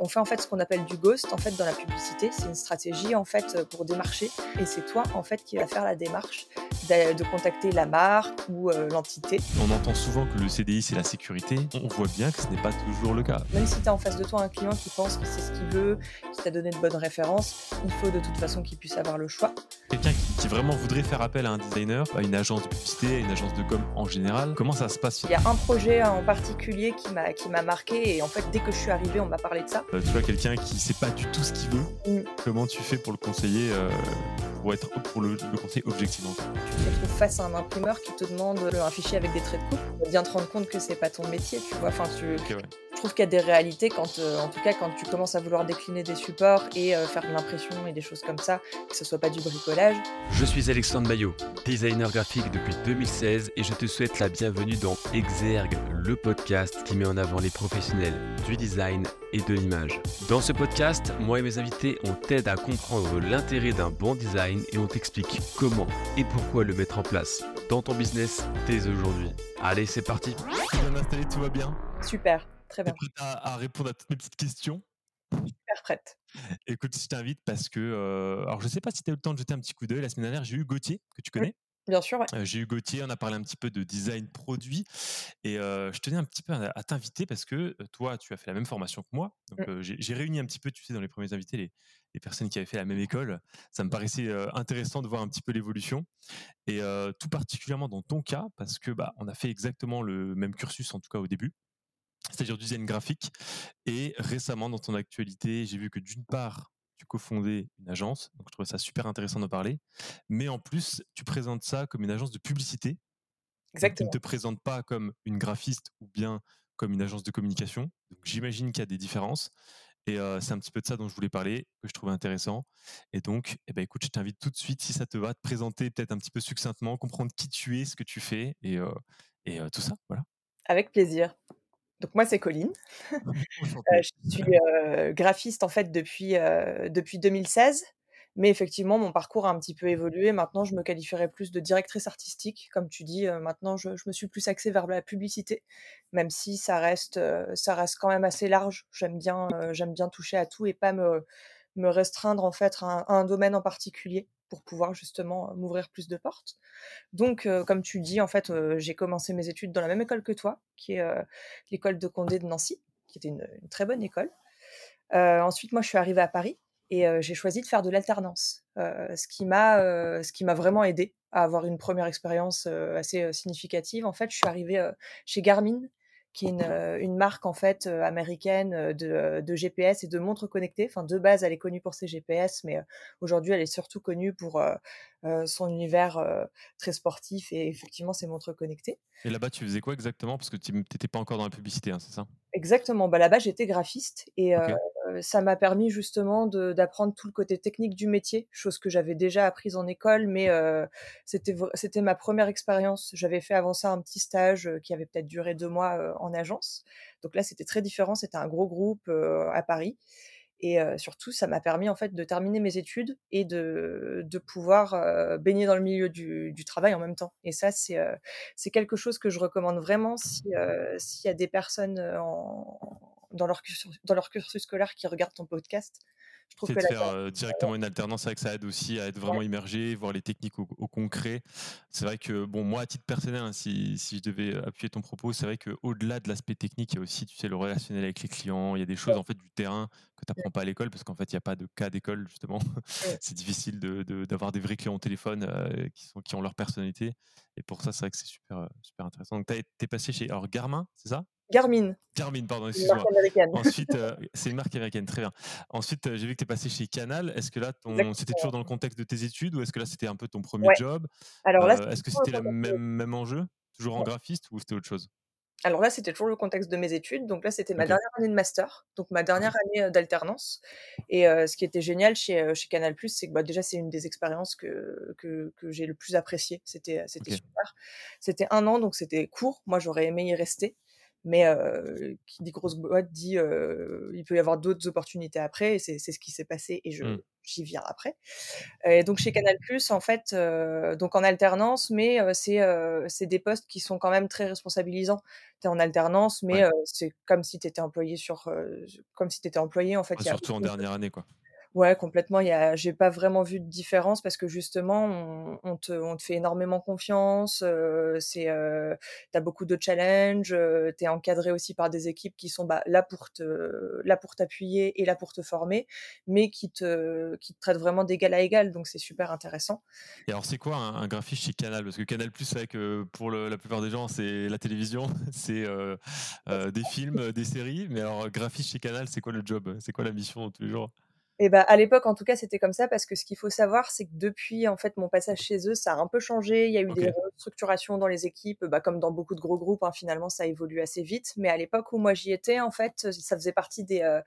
on fait en fait ce qu'on appelle du ghost en fait dans la publicité. C'est une stratégie en fait pour démarcher et c'est toi en fait qui va faire la démarche de contacter la marque ou euh, l'entité. On entend souvent que le CDI c'est la sécurité. On voit bien que ce n'est pas toujours le cas. Même si tu as en face de toi un client qui pense que c'est ce qu'il veut, qui t'a donné de bonnes références, il faut de toute façon qu'il puisse avoir le choix. Quelqu'un qui, vraiment voudrait faire appel à un designer, à une agence de publicité, à une agence de com en général, comment ça se passe Il y a un projet en particulier qui m'a qui m'a marqué et en fait dès que je suis arrivée on m'a parlé de ça. Euh, tu vois quelqu'un qui sait pas du tout ce qu'il veut, mm. comment tu fais pour le conseiller euh, pour être pour le, le conseiller objectivement? Tu te retrouves face à un imprimeur qui te demande un fichier avec des traits de coupe, bien te rendre compte que c'est pas ton métier, tu vois. Enfin, tu, je trouve qu'il y a des réalités quand, euh, en tout cas, quand tu commences à vouloir décliner des supports et euh, faire de l'impression et des choses comme ça, que ce soit pas du bricolage. Je suis Alexandre Maillot, designer graphique depuis 2016 et je te souhaite la bienvenue dans Exergue, le podcast qui met en avant les professionnels du design et de l'image. Dans ce podcast, moi et mes invités, on t'aide à comprendre l'intérêt d'un bon design et on t'explique comment et pourquoi le mettre en place dans ton business dès aujourd'hui. Allez, c'est parti. bien installé, tout va bien Super. Très bien. prête à, répondre à toutes mes petites questions Super prête. Écoute, je t'invite parce que, euh, alors je sais pas si tu as eu le temps de jeter un petit coup d'œil. La semaine dernière, j'ai eu Gauthier, que tu connais. bien sûr. Euh, j'ai eu Gauthier, on a parlé un petit peu de design produit. Et euh, je tenais un petit peu à, t'inviter parce que toi, tu as fait la même formation que moi. Donc mmh. j'ai réuni un petit peu, tu sais, dans les premiers invités, les, les, personnes qui avaient fait la même école. Ça me paraissait intéressant de voir un petit peu l'évolution. Et tout particulièrement dans ton cas, parce que bah, on a fait exactement le même cursus, en tout cas au début c'est-à-dire du design graphique. Et récemment, dans ton actualité, j'ai vu que d'une part, tu cofondais une agence, donc je trouvais ça super intéressant de parler, mais en plus, tu présentes ça comme une agence de publicité. Exactement. Tu ne te présentes pas comme une graphiste ou bien comme une agence de communication. Donc j'imagine qu'il y a des différences. Et c'est un petit peu de ça dont je voulais parler, que je trouvais intéressant. Et donc, eh ben, écoute, je t'invite tout de suite, si ça te va, te présenter peut-être un petit peu succinctement, comprendre qui tu es, ce que tu fais et, et tout ça. Voilà. Avec plaisir. Donc moi c'est Colline. Euh, je suis euh, graphiste en fait depuis depuis 2016, mais effectivement mon parcours a un petit peu évolué. Maintenant je me qualifierais plus de directrice artistique, comme tu dis. maintenant je, me suis plus axée vers la publicité, même si ça reste ça reste quand même assez large. J'aime bien j'aime bien toucher à tout et pas me me restreindre en fait à un domaine en particulier pour pouvoir justement m'ouvrir plus de portes. Donc, comme tu dis, en fait, j'ai commencé mes études dans la même école que toi, qui est l'école de Condé de Nancy, qui était une, très bonne école. ensuite, moi, je suis arrivée à Paris et j'ai choisi de faire de l'alternance, ce qui m'a ce qui m'a vraiment aidé à avoir une première expérience assez significative. En fait, je suis arrivée chez Garmin qui est une, une, marque en fait américaine de, de, GPS et de montres connectées. Enfin, de base, elle est connue pour ses GPS, mais aujourd'hui, elle est surtout connue pour son univers très sportif et effectivement ses montres connectées. Et là-bas, tu faisais quoi exactement? Parce que tu n'étais pas encore dans la publicité, hein, c'est ça? Exactement. Bah, là-bas, j'étais graphiste et ça m'a permis justement d'apprendre tout le côté technique du métier, chose que j'avais déjà apprise en école, mais c'était c'était ma première expérience. J'avais fait avant ça un petit stage qui avait peut-être duré deux mois en agence. Donc là, c'était très différent. C'était un gros groupe à Paris. Et surtout, ça m'a permis en fait de terminer mes études et de, de pouvoir baigner dans le milieu du, du, travail en même temps. Et ça, c'est quelque chose que je recommande vraiment s'il y a des personnes en, dans, leur, dans leur cursus scolaire qui regardent ton podcast je trouve que de faire euh, directement une alternance avec ça aide aussi à être vraiment immergé, voir les techniques au, concret. C'est vrai que bon, moi à titre personnel, hein, si, si, je devais appuyer ton propos, c'est vrai qu'au-delà de l'aspect technique, il y a aussi tu sais le relationnel avec les clients. Il y a des choses en fait du terrain que tu n'apprends pas à l'école parce qu'en fait il n'y a pas de cas d'école justement. c'est difficile d'avoir de, des vrais clients au téléphone euh, qui sont qui ont leur personnalité. Et pour ça, c'est vrai que c'est super euh, super intéressant. Donc tu es passé chez alors Garmin, c'est ça? Garmin. Garmin, pardon, excuse-moi. Ensuite, euh, c'est une marque américaine, très bien. Ensuite, euh, j'ai vu que tu es passé chez Canal. Est-ce que là, c'était toujours dans le contexte de tes études ou est-ce que là, c'était un peu ton premier job? Alors là, euh, est-ce que c'était le même, même enjeu? Toujours en graphiste ou c'était autre chose? Alors là, c'était toujours le contexte de mes études. Donc là, c'était ma dernière année de master, donc ma dernière année d'alternance. Et ce qui était génial chez, chez Canal+, c'est que bah, déjà, c'est une des expériences que, que, que j'ai le plus apprécié. C'était c'était super. C'était un an, donc c'était court. Moi, j'aurais aimé y rester mais qui dit grosse boîte dit il peut y avoir d'autres opportunités après et c'est ce qui s'est passé et je, mmh. j'y viens après. Et donc chez Canal+, en fait, donc en alternance, mais c'est c'est des postes qui sont quand même très responsabilisants. Tu es en alternance, mais c'est comme si tu étais employé sur, comme si tu étais employé en fait. surtout en dernière année, quoi. Ouais, complètement. Y a, j'ai pas vraiment vu de différence parce que justement, on, te, on te fait énormément confiance. Euh, c'est, euh, t'as beaucoup de challenges. Euh, t'es encadré aussi par des équipes qui sont bah, là pour te, là pour t'appuyer et là pour te former, mais qui te, qui te traitent vraiment d'égal à égal. Donc c'est super intéressant. Et alors, c'est quoi un, graphiste chez Canal? Parce que Canal Plus, c'est que pour la plupart des gens, c'est la télévision, c'est euh, euh, des films, des séries. Mais alors, graphiste chez Canal, c'est quoi le job? C'est quoi la mission tous les jours? Et bah, à l'époque, en tout cas, c'était comme ça parce que ce qu'il faut savoir, c'est que depuis en fait mon passage chez eux, ça a un peu changé. Il y a eu des restructurations dans les équipes, bah, comme dans beaucoup de gros groupes. Hein, finalement, ça évolue assez vite. Mais à l'époque où moi j'y étais, en fait, ça faisait partie des euh,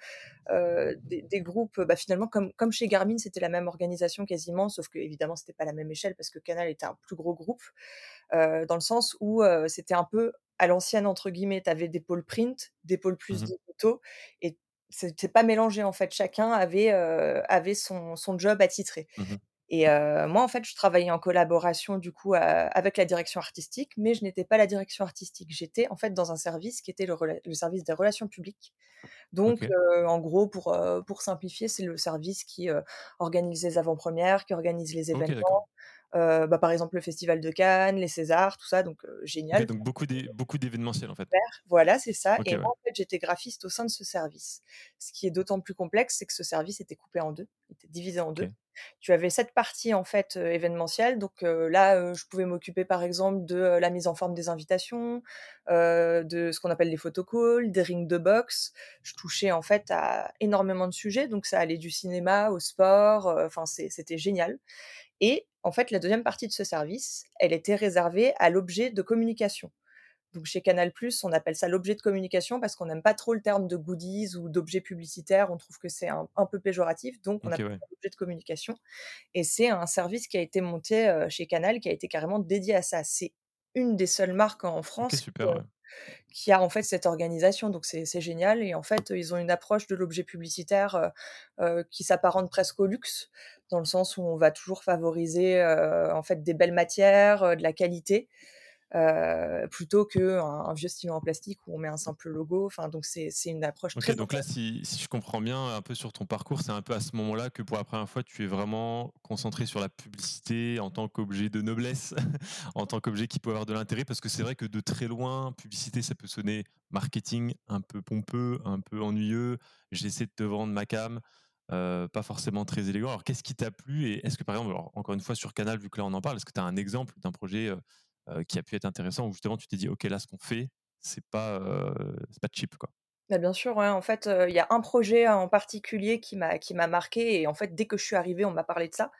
euh, des, groupes. Bah, finalement, comme comme chez Garmin, c'était la même organisation quasiment, sauf que évidemment, c'était pas la même échelle parce que Canal était un plus gros groupe, euh, dans le sens où c'était un peu à l'ancienne entre guillemets. Tu avais des pôles print, des pôles plus mmh de photos, et c'était pas mélangé en fait. Chacun avait, avait son, son job attitré. Mmh et moi, en fait, je travaillais en collaboration du coup avec la direction artistique, mais je n'étais pas la direction artistique. J'étais en fait dans un service qui était le, le service des relations publiques. Donc, en gros, pour, pour simplifier, c'est le service qui organise les avant-premières, qui organise les événements, bah, par exemple le Festival de Cannes, les Césars, tout ça, donc génial. donc beaucoup d'événementiels en fait. Voilà, c'est ça. et moi, en fait, j'étais graphiste au sein de ce service. Ce qui est d'autant plus complexe, c'est que ce service était coupé en deux, était divisé en deux. Tu avais cette partie en fait événementielle, donc là, je pouvais m'occuper par exemple de la mise en forme des invitations, de ce qu'on appelle les photocalls, des rings de boxe. Je touchais en fait à énormément de sujets, donc ça allait du cinéma au sport, enfin c'était génial. Et en fait, la deuxième partie de ce service, elle était réservée à l'objet de communication. Donc chez Canal+, on appelle ça l'objet de communication parce qu'on n'aime pas trop le terme de goodies ou d'objet publicitaire. On trouve que c'est un, peu péjoratif, donc on appelle ça l'objet de communication. Et c'est un service qui a été monté euh, chez Canal, qui a été carrément dédié à ça. C'est une des seules marques en France qui, a en fait cette organisation. Donc c'est génial. Et en fait, ils ont une approche de l'objet publicitaire euh, qui s'apparente presque au luxe dans le sens où on va toujours favoriser en fait des belles matières, de la qualité. Plutôt qu'un un vieux stylo en plastique où on met un simple logo. Enfin, donc c'est une approche. Ok, donc là, si, si, je comprends bien un peu sur ton parcours, c'est un peu à ce moment-là que pour la première fois, tu es vraiment concentré sur la publicité en tant qu'objet de noblesse, en tant qu'objet qui peut avoir de l'intérêt, parce que c'est vrai que de très loin, publicité, ça peut sonner marketing un peu pompeux, un peu ennuyeux. J'essaie de te vendre ma cam. Euh, pas forcément très élégant. Alors, qu'est-ce qui t'a plu Et est-ce que, par exemple, encore une fois, sur Canal, vu que là on en parle, est-ce que tu as un exemple d'un projet euh, euh, qui a pu être intéressant où justement tu t'es dit, OK, là, ce qu'on fait, c'est pas, c'est pas cheap, quoi. Bah, bien sûr, en fait, il y a un projet en particulier qui m'a qui m'a marqué et en fait, dès que je suis arrivée, on m'a parlé de ça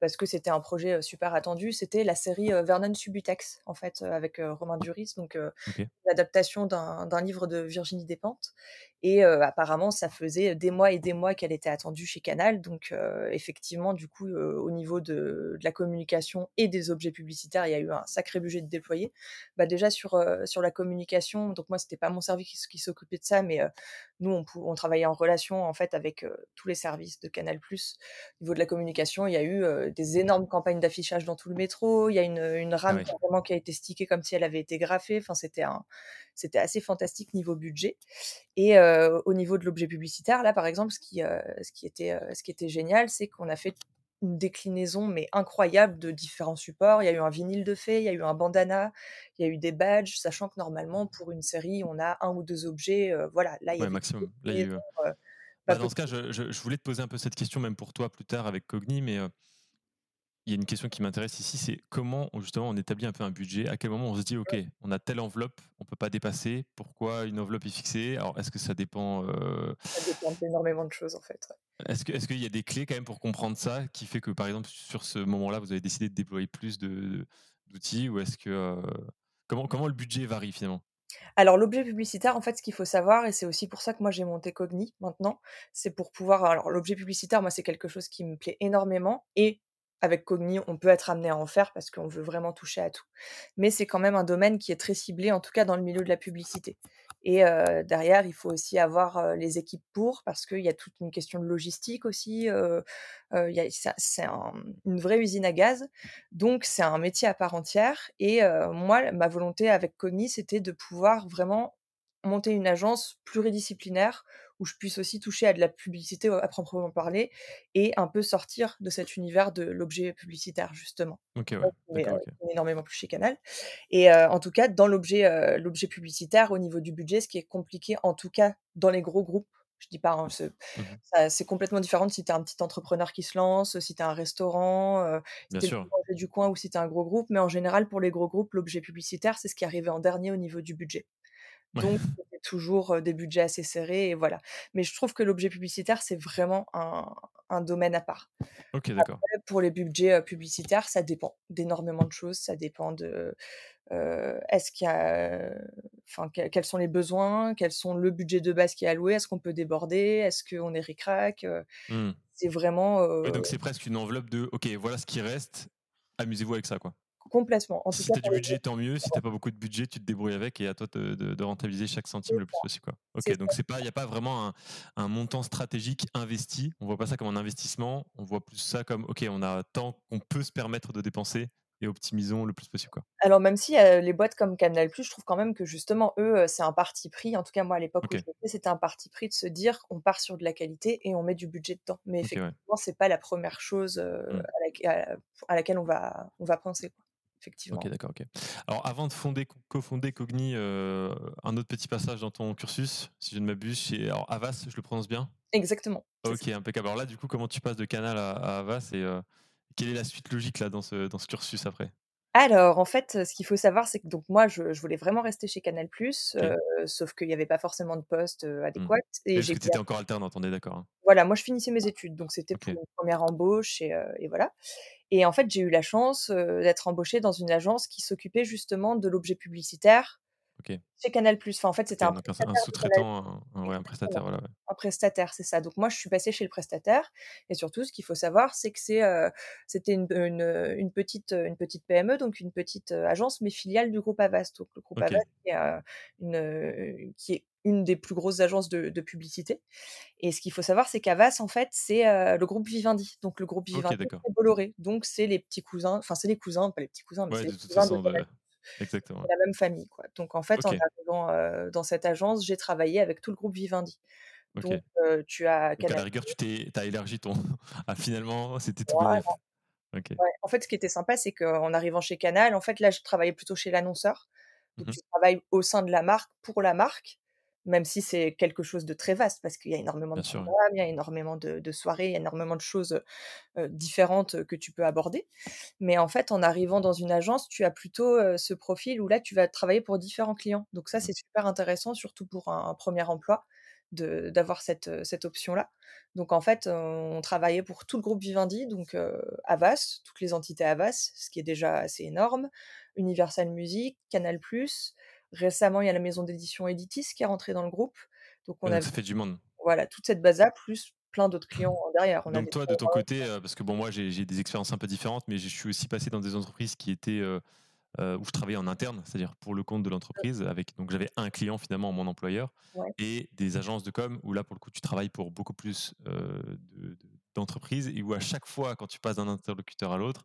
parce que c'était un projet super attendu. C'était la série Vernon Subutex, en fait, avec Romain Duris, donc l'adaptation d'un livre de Virginie Despentes. Et apparemment, ça faisait des mois et des mois qu'elle était attendue chez Canal. Donc, effectivement, du coup, au niveau de, la communication et des objets publicitaires, il y a eu un sacré budget de déployer. Bah, déjà sur sur la communication, donc moi, c'était pas mon service qui, s'occupait de ça, mais nous, on, on, travaillait en relation en fait avec tous les services de Canal+. Au niveau de la communication, il y a eu des énormes campagnes d'affichage dans tout le métro. Il y a une, une rame ah qui a été stickée comme si elle avait été graffée. Enfin, c'était un c'était assez fantastique niveau budget. Et au niveau de l'objet publicitaire, là, par exemple, ce qui, ce qui, était, ce qui était génial, c'est qu'on a fait une déclinaison mais incroyable de différents supports. Il y a eu un vinyle de fait, il y a eu un bandana, il y a eu des badges, sachant que normalement pour une série on a un ou deux objets. voilà, là il y a maximum. Bah, dans ce cas, je, je, voulais te poser un peu cette question même pour toi plus tard avec Cogni, mais il y a une question qui m'intéresse ici, c'est comment justement on établit un peu un budget, à quel moment on se dit ok, on a telle enveloppe, on peut pas dépasser, pourquoi une enveloppe est fixée? Alors est-ce que ça dépend euh, Ça dépend d'énormément de choses en fait. Est-ce que est-ce qu'il y a des clés quand même pour comprendre ça, qui fait que par exemple sur ce moment-là vous avez décidé de déployer plus d'outils ou est-ce que euh, comment comment le budget varie finalement? Alors l'objet publicitaire, en fait, ce qu'il faut savoir, et c'est aussi pour ça que moi j'ai monté Cogni maintenant, c'est pour pouvoir. Alors l'objet publicitaire, moi c'est quelque chose qui me plaît énormément, et avec Cogni, on peut être amené à en faire parce qu'on veut vraiment toucher à tout. Mais c'est quand même un domaine qui est très ciblé, en tout cas dans le milieu de la publicité. Et derrière, il faut aussi avoir les équipes pour, parce qu'il y a toute une question de logistique aussi. c'est une vraie usine à gaz, donc c'est un métier à part entière. Et moi, ma volonté avec Cogni, c'était de pouvoir vraiment monter une agence pluridisciplinaire où je puisse aussi toucher à de la publicité à proprement parler et un peu sortir de cet univers de l'objet publicitaire justement. Ok, ouais. énormément plus chez Canal. Et en tout cas, dans l'objet publicitaire, au niveau du budget, ce qui est compliqué, en tout cas dans les gros groupes, je dis pas, hein, mmh c'est complètement différent si tu es un petit entrepreneur qui se lance, si tu es un restaurant, si tu es du coin ou si tu es un gros groupe. Mais en général, pour les gros groupes, l'objet publicitaire, c'est ce qui arrivait en dernier au niveau du budget. Donc, toujours des budgets assez serrés et voilà. Mais je trouve que l'objet publicitaire, c'est vraiment un, domaine à part. Ok, d'accord. Pour les budgets publicitaires, ça dépend d'énormément de choses. Ça dépend de est-ce qu'il y a, enfin, quels sont les besoins, quels sont le budget de base qui est alloué, est-ce qu'on peut déborder, est-ce qu'on est ric-rac. Mmh. C'est vraiment. donc c'est presque une enveloppe de, ok, voilà ce qui reste, amusez-vous avec ça, quoi. Complètement. En si tu as du budget, tant mieux. Si tu n'as pas beaucoup de budget, tu te débrouilles avec et à toi de, rentabiliser chaque centime le plus possible. Quoi. Ok, donc il n'y a pas vraiment un, montant stratégique investi. On ne voit pas ça comme un investissement. On voit plus ça comme, ok, on a tant qu'on peut se permettre de dépenser et optimisons le plus possible. Quoi. Alors même si les boîtes comme Canal+, je trouve quand même que justement, eux, c'est un parti pris. En tout cas, moi, à l'époque faisais, c'était un parti pris de se dire, on part sur de la qualité et on met du budget dedans. Mais effectivement, ce c'est pas la première chose mmh. à, laquelle on va, on va penser. Quoi effectivement. Ok, d'accord. Ok. Alors, avant de fonder, cofonder Cogni, euh, un autre petit passage dans ton cursus, si je ne m'abuse, chez alors, Avas, je le prononce bien? Exactement. Ok, impeccable. Alors là, du coup, comment tu passes de Canal à, Avas et euh, quelle est la suite logique là dans ce, dans ce cursus après? Alors, en fait, ce qu'il faut savoir, c'est que donc moi, je, voulais vraiment rester chez Canal+, euh, sauf qu'il n'y avait pas forcément de poste euh, mmh. adéquat. Et j'ai étais encore alternante, on est d'accord. Hein. Voilà, moi, je finissais mes études, donc c'était pour une première embauche et, et voilà. Et en fait, j'ai eu la chance d'être embauchée dans une agence qui s'occupait justement de l'objet publicitaire chez Canal+. Enfin, en fait, c'était un, sous-traitant, un, prestataire. Voilà, Un prestataire, c'est ça. Donc moi, je suis passée chez le prestataire. Et surtout, ce qu'il faut savoir, c'est que c'est, c'était une, une, petite, une petite PME, donc une petite agence, mais filiale du groupe Avast. Donc le groupe Avast, qui est, une, qui est une des plus grosses agences de, publicité. Et ce qu'il faut savoir, c'est qu'Avas, en fait, c'est le groupe Vivendi. Donc le groupe Vivendi, c'est Bolloré. Donc c'est les petits cousins, enfin c'est les cousins, pas les petits cousins, mais c'est les cousins de, Exactement. la même famille. Quoi. Donc en fait, en arrivant dans cette agence, j'ai travaillé avec tout le groupe Vivendi. Donc tu as. Donc, à la rigueur, tu t'es, as élargi ton. ah, finalement, c'était tout En fait, ce qui était sympa, c'est qu'en arrivant chez Canal, en fait, là, je travaillais plutôt chez l'annonceur. Donc, mmh tu travailles au sein de la marque pour la marque même si c'est quelque chose de très vaste, parce qu'il y a énormément de programmes, il y a énormément de, soirées, il y a énormément de choses différentes que tu peux aborder. Mais en fait, en arrivant dans une agence, tu as plutôt ce profil où là, tu vas travailler pour différents clients. Donc ça, mmh. c'est super intéressant, surtout pour un, premier emploi, d'avoir cette, cette option-là. Donc en fait, on travaillait pour tout le groupe Vivendi, donc Avas, toutes les entités Avas, ce qui est déjà assez énorme, Universal Music, Canal+, Récemment, il y a la maison d'édition Editis qui est rentrée dans le groupe. Donc on a fait du monde. Voilà, toute cette base-là, plus plein d'autres clients derrière. donc toi, de ton côté, euh, parce que bon, moi j'ai des expériences un peu différentes, mais je suis aussi passé dans des entreprises qui étaient euh, euh, où je travaillais en interne, c'est-à-dire pour le compte de l'entreprise. Avec donc j'avais un client finalement, mon employeur, et des agences de com où là pour le coup tu travailles pour beaucoup plus d'entreprises et où à chaque fois quand tu passes d'un interlocuteur à l'autre,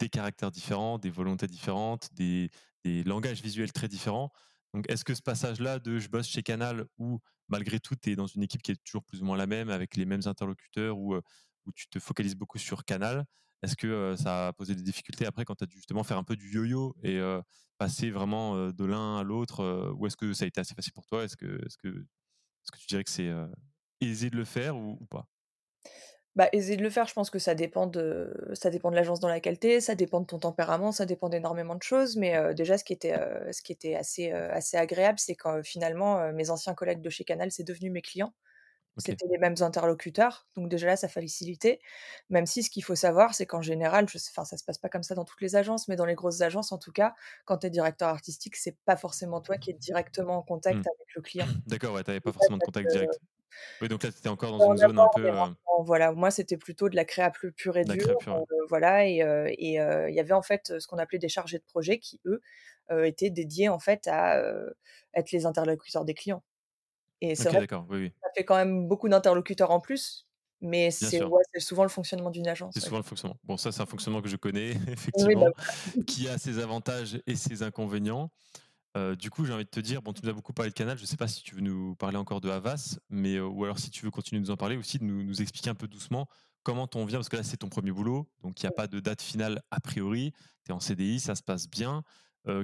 des caractères différents, des volontés différentes, des, langages visuels très différents. Donc, est-ce que ce passage-là de je bosse chez Canal où malgré tout, tu es dans une équipe qui est toujours plus ou moins la même, avec les mêmes interlocuteurs, où, où tu te focalises beaucoup sur Canal, est-ce que ça a posé des difficultés après quand tu as dû justement faire un peu du yo-yo et passer vraiment de l'un à l'autre Ou est-ce que ça a été assez facile pour toi? Est-ce que, est que, est que tu dirais que c'est aisé de le faire ou pas? Bah, essayer de le faire, je pense que ça dépend de ça dépend de l'agence dans laquelle tu es, ça dépend de ton tempérament, ça dépend d'énormément de choses. Mais déjà, ce qui était, ce qui était assez, assez agréable, c'est quand finalement mes anciens collègues de chez Canal, c'est devenu mes clients. C'était les mêmes interlocuteurs, donc déjà là, ça facilitait. Même si ce qu'il faut savoir, c'est qu'en général, je enfin, ça se passe pas comme ça dans toutes les agences, mais dans les grosses agences, en tout cas, quand tu es directeur artistique, c'est pas forcément toi qui es directement en contact mmh. avec le client. D'accord, ouais, t'avais pas forcément de contact direct. Oui, donc là, tu étais encore dans une zone un peu. Voilà, moi, c'était plutôt de la créa plus pure et dure. voilà, et il y avait en fait ce qu'on appelait des chargés de projet qui, eux, étaient dédiés en fait à être les interlocuteurs des clients. Et c'est vrai ça fait quand même beaucoup d'interlocuteurs en plus, mais c'est souvent le fonctionnement d'une agence. C'est souvent le fonctionnement. Bon, ça, c'est un fonctionnement que je connais, bah effectivement, qui a ses avantages et ses inconvénients. Du coup, j'ai envie de te dire, bon, tu nous as beaucoup parlé de Canal. Je ne sais pas si tu veux nous parler encore de Havas, mais ou alors si tu veux continuer de nous en parler aussi, de nous, nous expliquer un peu doucement comment on vient, parce que là, c'est ton premier boulot, donc il n'y a pas de date finale a priori. Tu es en CDI, ça se passe bien.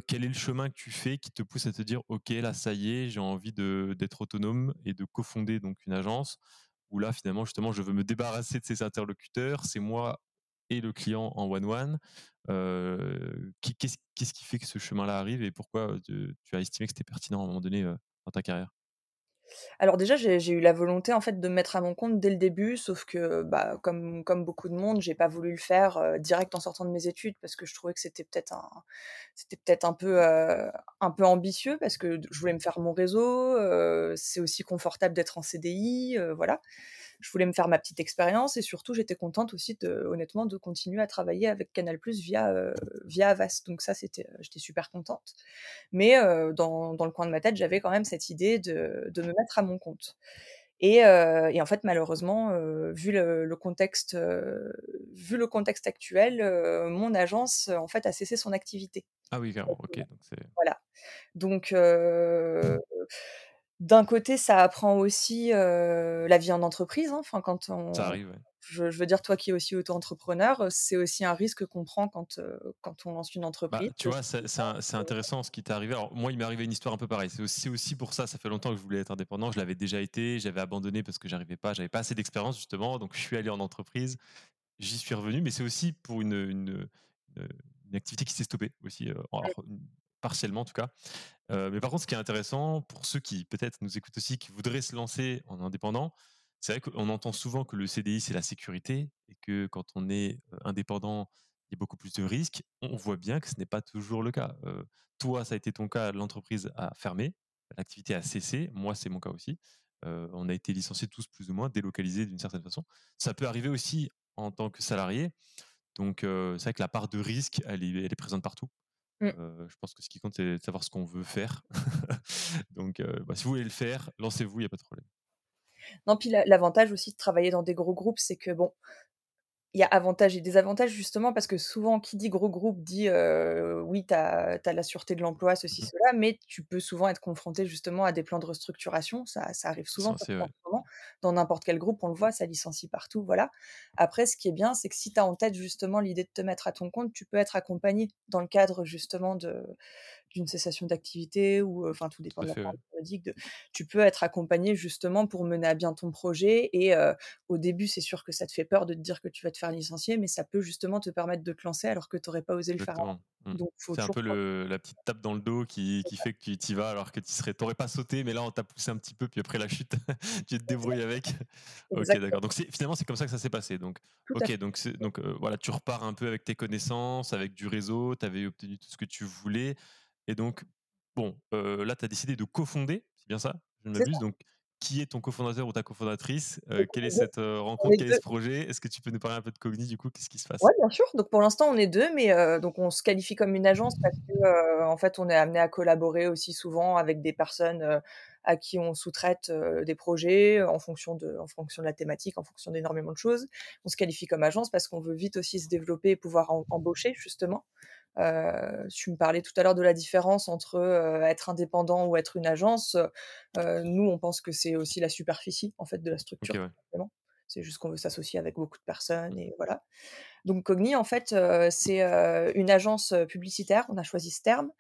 quel est le chemin que tu fais qui te pousse à te dire, ok, là, ça y est, j'ai envie d'être autonome et de cofonder donc une agence où là, finalement, justement, je veux me débarrasser de ces interlocuteurs, c'est moi et le client en one-one. Qu'est-ce qui fait que ce chemin-là arrive et pourquoi tu as estimé que c'était pertinent à un moment donné dans ta carrière? Alors déjà, j'ai eu la volonté en fait de me mettre à mon compte dès le début, sauf que bah, comme, beaucoup de monde, j'ai pas voulu le faire direct en sortant de mes études parce que je trouvais que c'était peut-être un peu ambitieux parce que je voulais me faire mon réseau. c'est aussi confortable d'être en CDI, voilà je voulais me faire ma petite expérience et surtout j'étais contente aussi de, honnêtement de continuer à travailler avec Canal Plus via euh, via Avast. Donc ça c'était euh, j'étais super contente. Mais euh, dans, dans, le coin de ma tête j'avais quand même cette idée de, de me mettre à mon compte. Et, et, en fait, malheureusement, vu le, le contexte, vu le contexte actuel, mon agence en fait a cessé son activité. Ah oui, carrément. Ok. Donc voilà. Donc d'un côté, ça apprend aussi la vie en entreprise. Hein. Enfin, quand on, ça arrive. Je, veux dire, toi qui es aussi auto-entrepreneur, c'est aussi un risque qu'on prend quand, quand on lance une bah, entreprise. tu vois, c'est intéressant ce qui t'est arrivé. Alors, moi, il m'est arrivé une histoire un peu pareille. C'est aussi, aussi pour ça, ça fait longtemps que je voulais être indépendant. Je l'avais déjà été, j'avais abandonné parce que j'arrivais pas, j'avais pas assez d'expérience justement. Donc, je suis allé en entreprise, j'y suis revenu, mais c'est aussi pour une, une, une, activité qui s'est stoppée aussi, partiellement en tout cas mais par contre, ce qui est intéressant pour ceux qui peut-être nous écoutent aussi, qui voudraient se lancer en indépendant, c'est vrai qu'on entend souvent que le CDI c'est la sécurité et que quand on est indépendant, il y a beaucoup plus de risques. On voit bien que ce n'est pas toujours le cas. toi, ça a été ton cas, l'entreprise a fermé, l'activité a cessé. Moi, c'est mon cas aussi. on a été licenciés tous plus ou moins, délocalisés d'une certaine façon. Ça peut arriver aussi en tant que salarié. Donc, c'est vrai que la part de risque, elle est présente partout. Mmh. je pense que ce qui compte, c'est de savoir ce qu'on veut faire. Donc, bah, si vous voulez le faire, lancez-vous, il n'y a pas de problème. Non, puis l'avantage aussi de travailler dans des gros groupes, c'est que bon, il y a avantages et désavantages justement parce que souvent qui dit gros groupe dit oui tu as, la sûreté de l'emploi ceci mmh cela mais tu peux souvent être confronté justement à des plans de restructuration. Ça, ça arrive souvent dans n'importe quel groupe on le voit ça licencie partout voilà. Après ce qui est bien c'est que si tu as en tête justement l'idée de te mettre à ton compte tu peux être accompagné dans le cadre justement de d'une cessation d'activité ou enfin tout dépend de la forme juridique. tu peux être accompagné justement pour mener à bien ton projet et au début c'est sûr que ça te fait peur de te dire que tu vas te faire licencier, mais ça peut justement te permettre de te lancer alors que tu n'aurais pas osé le faire. Mmh. C'est un peu la petite tape dans le dos qui, qui fait que tu y vas alors que tu serais, t'aurais pas sauté, mais là on t'a poussé un petit peu, puis après la chute, tu te débrouilles avec. ok, d'accord. Donc finalement c'est comme ça que ça s'est passé. Donc, ok, donc, donc voilà, tu repars un peu avec tes connaissances, avec du réseau, tu avais obtenu tout ce que tu voulais. Et donc, bon, là, tu as décidé de cofonder, c'est bien ça Je ne m'abuse. Donc, qui est ton cofondateur ou ta cofondatrice Quelle est cette rencontre Quel est ce projet? Est-ce que tu peux nous parler un peu de Cogni du coup Qu'est-ce qui se passe? Oui, bien sûr. Donc pour l'instant, on est deux, mais donc on se qualifie comme une agence parce que en fait, on est amené à collaborer aussi souvent avec des personnes à qui on sous-traite des projets en fonction de, en fonction de la thématique, en fonction d'énormément de choses. On se qualifie comme agence parce qu'on veut vite aussi se développer et pouvoir embaucher justement. Euh, tu me parlais tout à l'heure de la différence entre être indépendant ou être une agence. nous, on pense que c'est aussi la superficie en fait de la structure. C'est juste qu'on veut s'associer avec beaucoup de personnes et voilà. Donc Cogni, en fait, c'est une agence publicitaire. On a choisi ce terme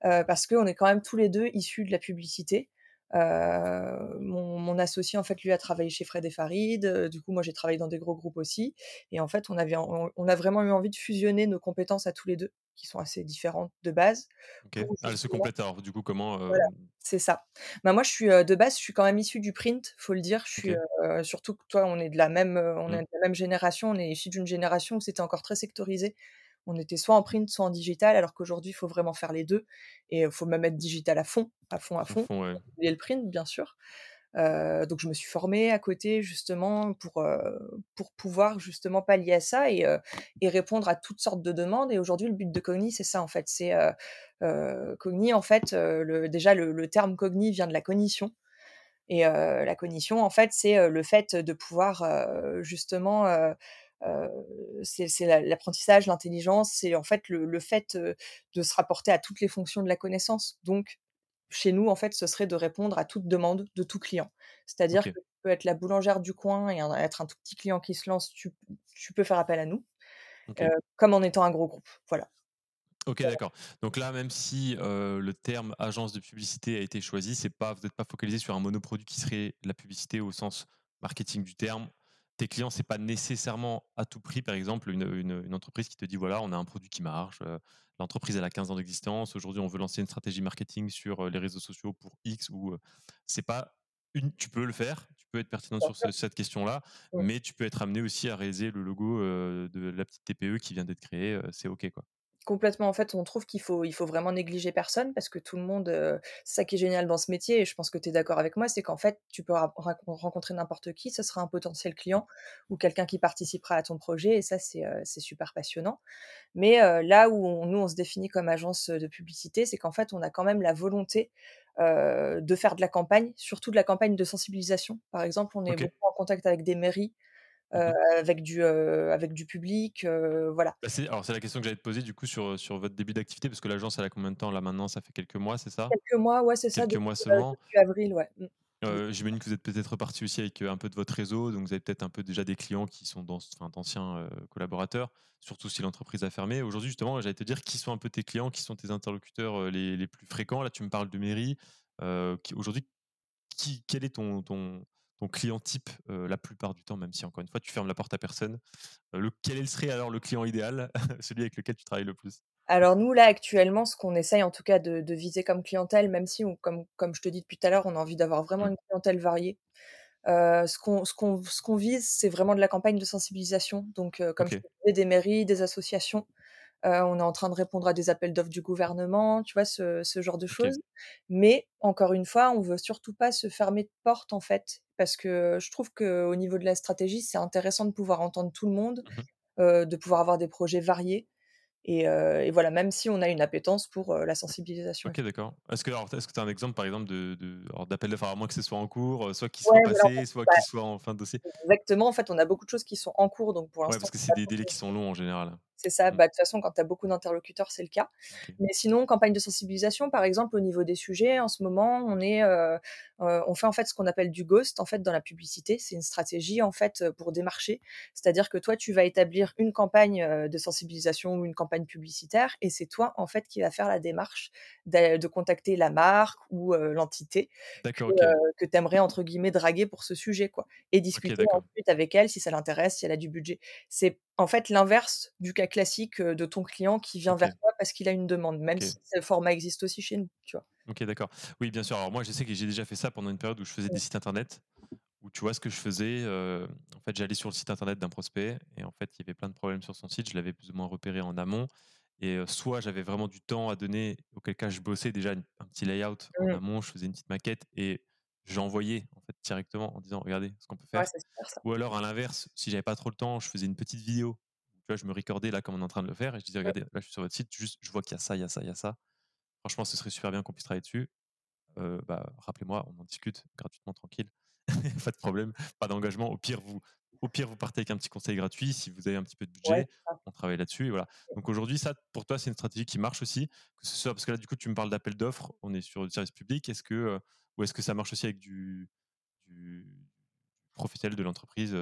parce qu'on est quand même tous les deux issus de la publicité. Mon, associé, en fait, lui a travaillé chez Fred et Farid. du coup, moi, j'ai travaillé dans des gros groupes aussi. Et en fait, on, avait, on, a vraiment eu envie de fusionner nos compétences à tous les deux qui sont assez différentes de base. Ok, elles se complètent alors, du coup, comment Voilà, c'est ça. Bah, moi, je suis de base, je suis quand même issue du print, faut le dire. Je suis, surtout que toi, on est de la même, on est mmh. de la même génération, on est issu d'une génération où c'était encore très sectorisé. On était soit en print, soit en digital, alors qu'aujourd'hui, il faut vraiment faire les deux. Et il faut même être digital à fond, à fond, à fond. Et le print, bien sûr. donc je me suis formée à côté justement pour, pour pouvoir justement pallier à ça et, et, répondre à toutes sortes de demandes. Et aujourd'hui, le but de Cogni, c'est ça en fait. C'est Cogni, en fait, le, déjà le, le, terme Cogni vient de la cognition. Et la cognition, en fait, c'est le fait de pouvoir justement c'est l'apprentissage, l'intelligence, c'est en fait le, fait de se rapporter à toutes les fonctions de la connaissance. Donc, chez nous, en fait, ce serait de répondre à toute demande de tout client. C'est-à-dire que tu peux être la boulangère du coin et être un tout petit client qui se lance, tu, peux faire appel à nous, comme en étant un gros groupe. Voilà. Ok, d'accord. Donc là, même si le terme agence de publicité a été choisi, c'est pas, vous n'êtes pas focalisé sur un monoproduit qui serait la publicité au sens marketing du terme tes clients, c'est pas nécessairement à tout prix, par exemple, une, entreprise qui te dit voilà, on a un produit qui marche, euh, l'entreprise elle a 15 ans d'existence, aujourd'hui on veut lancer une stratégie marketing sur euh, les réseaux sociaux pour X ou euh, c'est pas une, tu peux le faire, tu peux être pertinent sur cette question-là, mais tu peux être amené aussi à réaliser le logo de la petite TPE qui vient d'être créée, c'est ok quoi. Complètement, en fait, on trouve qu'il faut, il faut vraiment négliger personne parce que tout le monde, c'est ça qui est génial dans ce métier, et je pense que tu es d'accord avec moi, c'est qu'en fait, tu peux rencontrer n'importe qui, ce sera un potentiel client ou quelqu'un qui participera à ton projet, et ça, c'est super passionnant. Mais là où nous, on se définit comme agence de publicité, c'est qu'en fait, on a quand même la volonté de faire de la campagne, surtout de la campagne de sensibilisation. Par exemple, on est beaucoup en contact avec des mairies Mmh avec, du, avec du public. voilà. Bah, alors, c'est la question que j'allais te poser du coup sur, sur votre début d'activité, parce que l'agence, elle a combien de temps? Là maintenant Ça fait quelques mois, c'est ça? Quelques mois, ouais, c'est ça. Quelques mois seulement. Depuis avril, ouais. Mmh. J'imagine que vous êtes peut-être reparti aussi avec un peu de votre réseau, donc vous avez peut-être un peu déjà des clients qui sont dans, enfin, d'anciens collaborateurs, surtout si l'entreprise a fermé. Aujourd'hui, justement, j'allais te dire qui sont un peu tes clients, qui sont tes interlocuteurs les, les plus fréquents? Là, tu me parles de mairie. Aujourd'hui, qui, quel est ton, ton, ton client type la plupart du temps, même si encore une fois tu fermes la porte à personne. le, quel serait alors le client idéal, celui avec lequel tu travailles le plus? Alors nous, là, actuellement, ce qu'on essaye en tout cas de, viser comme clientèle, même si, comme, comme je te dis depuis tout à l'heure, on a envie d'avoir vraiment mmh. une clientèle variée. ce qu'on ce qu'on vise, c'est vraiment de la campagne de sensibilisation. Donc, comme je disais, des mairies, des associations, on est en train de répondre à des appels d'offres du gouvernement, tu vois, ce, genre de choses. Mais encore une fois, on veut surtout pas se fermer de porte en fait, parce que je trouve qu'au niveau de la stratégie, c'est intéressant de pouvoir entendre tout le monde, mmh de pouvoir avoir des projets variés. Et, voilà, même si on a une appétence pour la sensibilisation. Ok, d'accord. Est-ce que tu as un exemple, par exemple, d'appel de, d'offres, à moins que ce soit en cours, soit qui soit passé, soit bah, qui soit en fin de dossier? Exactement. En fait, on a beaucoup de choses qui sont en cours, donc pour l'instant. parce que c'est des délais qui sont longs en général. C'est ça. Mmh. Bah, de toute façon, quand tu as beaucoup d'interlocuteurs, c'est le cas. Mais sinon, campagne de sensibilisation, par exemple, au niveau des sujets, en ce moment, on est, on fait en fait ce qu'on appelle du ghost en fait dans la publicité. C'est une stratégie en fait pour démarcher. C'est-à-dire que toi, tu vas établir une campagne de sensibilisation ou une campagne publicitaire, et c'est toi en fait qui va faire la démarche de, contacter la marque ou l'entité que, tu aimerais entre guillemets draguer pour ce sujet, quoi, et discuter ensuite avec elle si ça l'intéresse, si elle a du budget. C'est en fait l'inverse du cas classique de ton client qui vient vers toi parce qu'il a une demande, même si ce format existe aussi chez nous, tu vois. Ok, d'accord. Oui, bien sûr. Alors moi, je sais que j'ai déjà fait ça pendant une période où je faisais des sites internet, où tu vois ce que je faisais. en fait, j'allais sur le site internet d'un prospect et en fait, il y avait plein de problèmes sur son site. Je l'avais plus ou moins repéré en amont. Et soit j'avais vraiment du temps à donner, auquel cas je bossais déjà un petit layout en mmh. amont, je faisais une petite maquette et j'envoyais en fait directement en disant regardez ce qu'on peut faire. Ou alors à l'inverse, si j'avais pas trop le temps, je faisais une petite vidéo je me recordais là comme on est en train de le faire et je disais, regardez, là je suis sur votre site, juste je vois qu'il y a ça, il y a ça, il y a ça. Franchement, ce serait super bien qu'on puisse travailler dessus. bah, rappelez-moi, on en discute gratuitement, tranquille. pas de problème, pas d'engagement. Au pire, vous, au pire, vous partez avec un petit conseil gratuit. Si vous avez un petit peu de budget, on travaille là-dessus. Et voilà. Donc aujourd'hui, ça, pour toi, c'est une stratégie qui marche aussi. Que ce soit parce que là, du coup, tu me parles d'appel d'offres. On est sur le service public. Est-ce que ou est-ce que ça marche aussi avec du, du professionnel de l'entreprise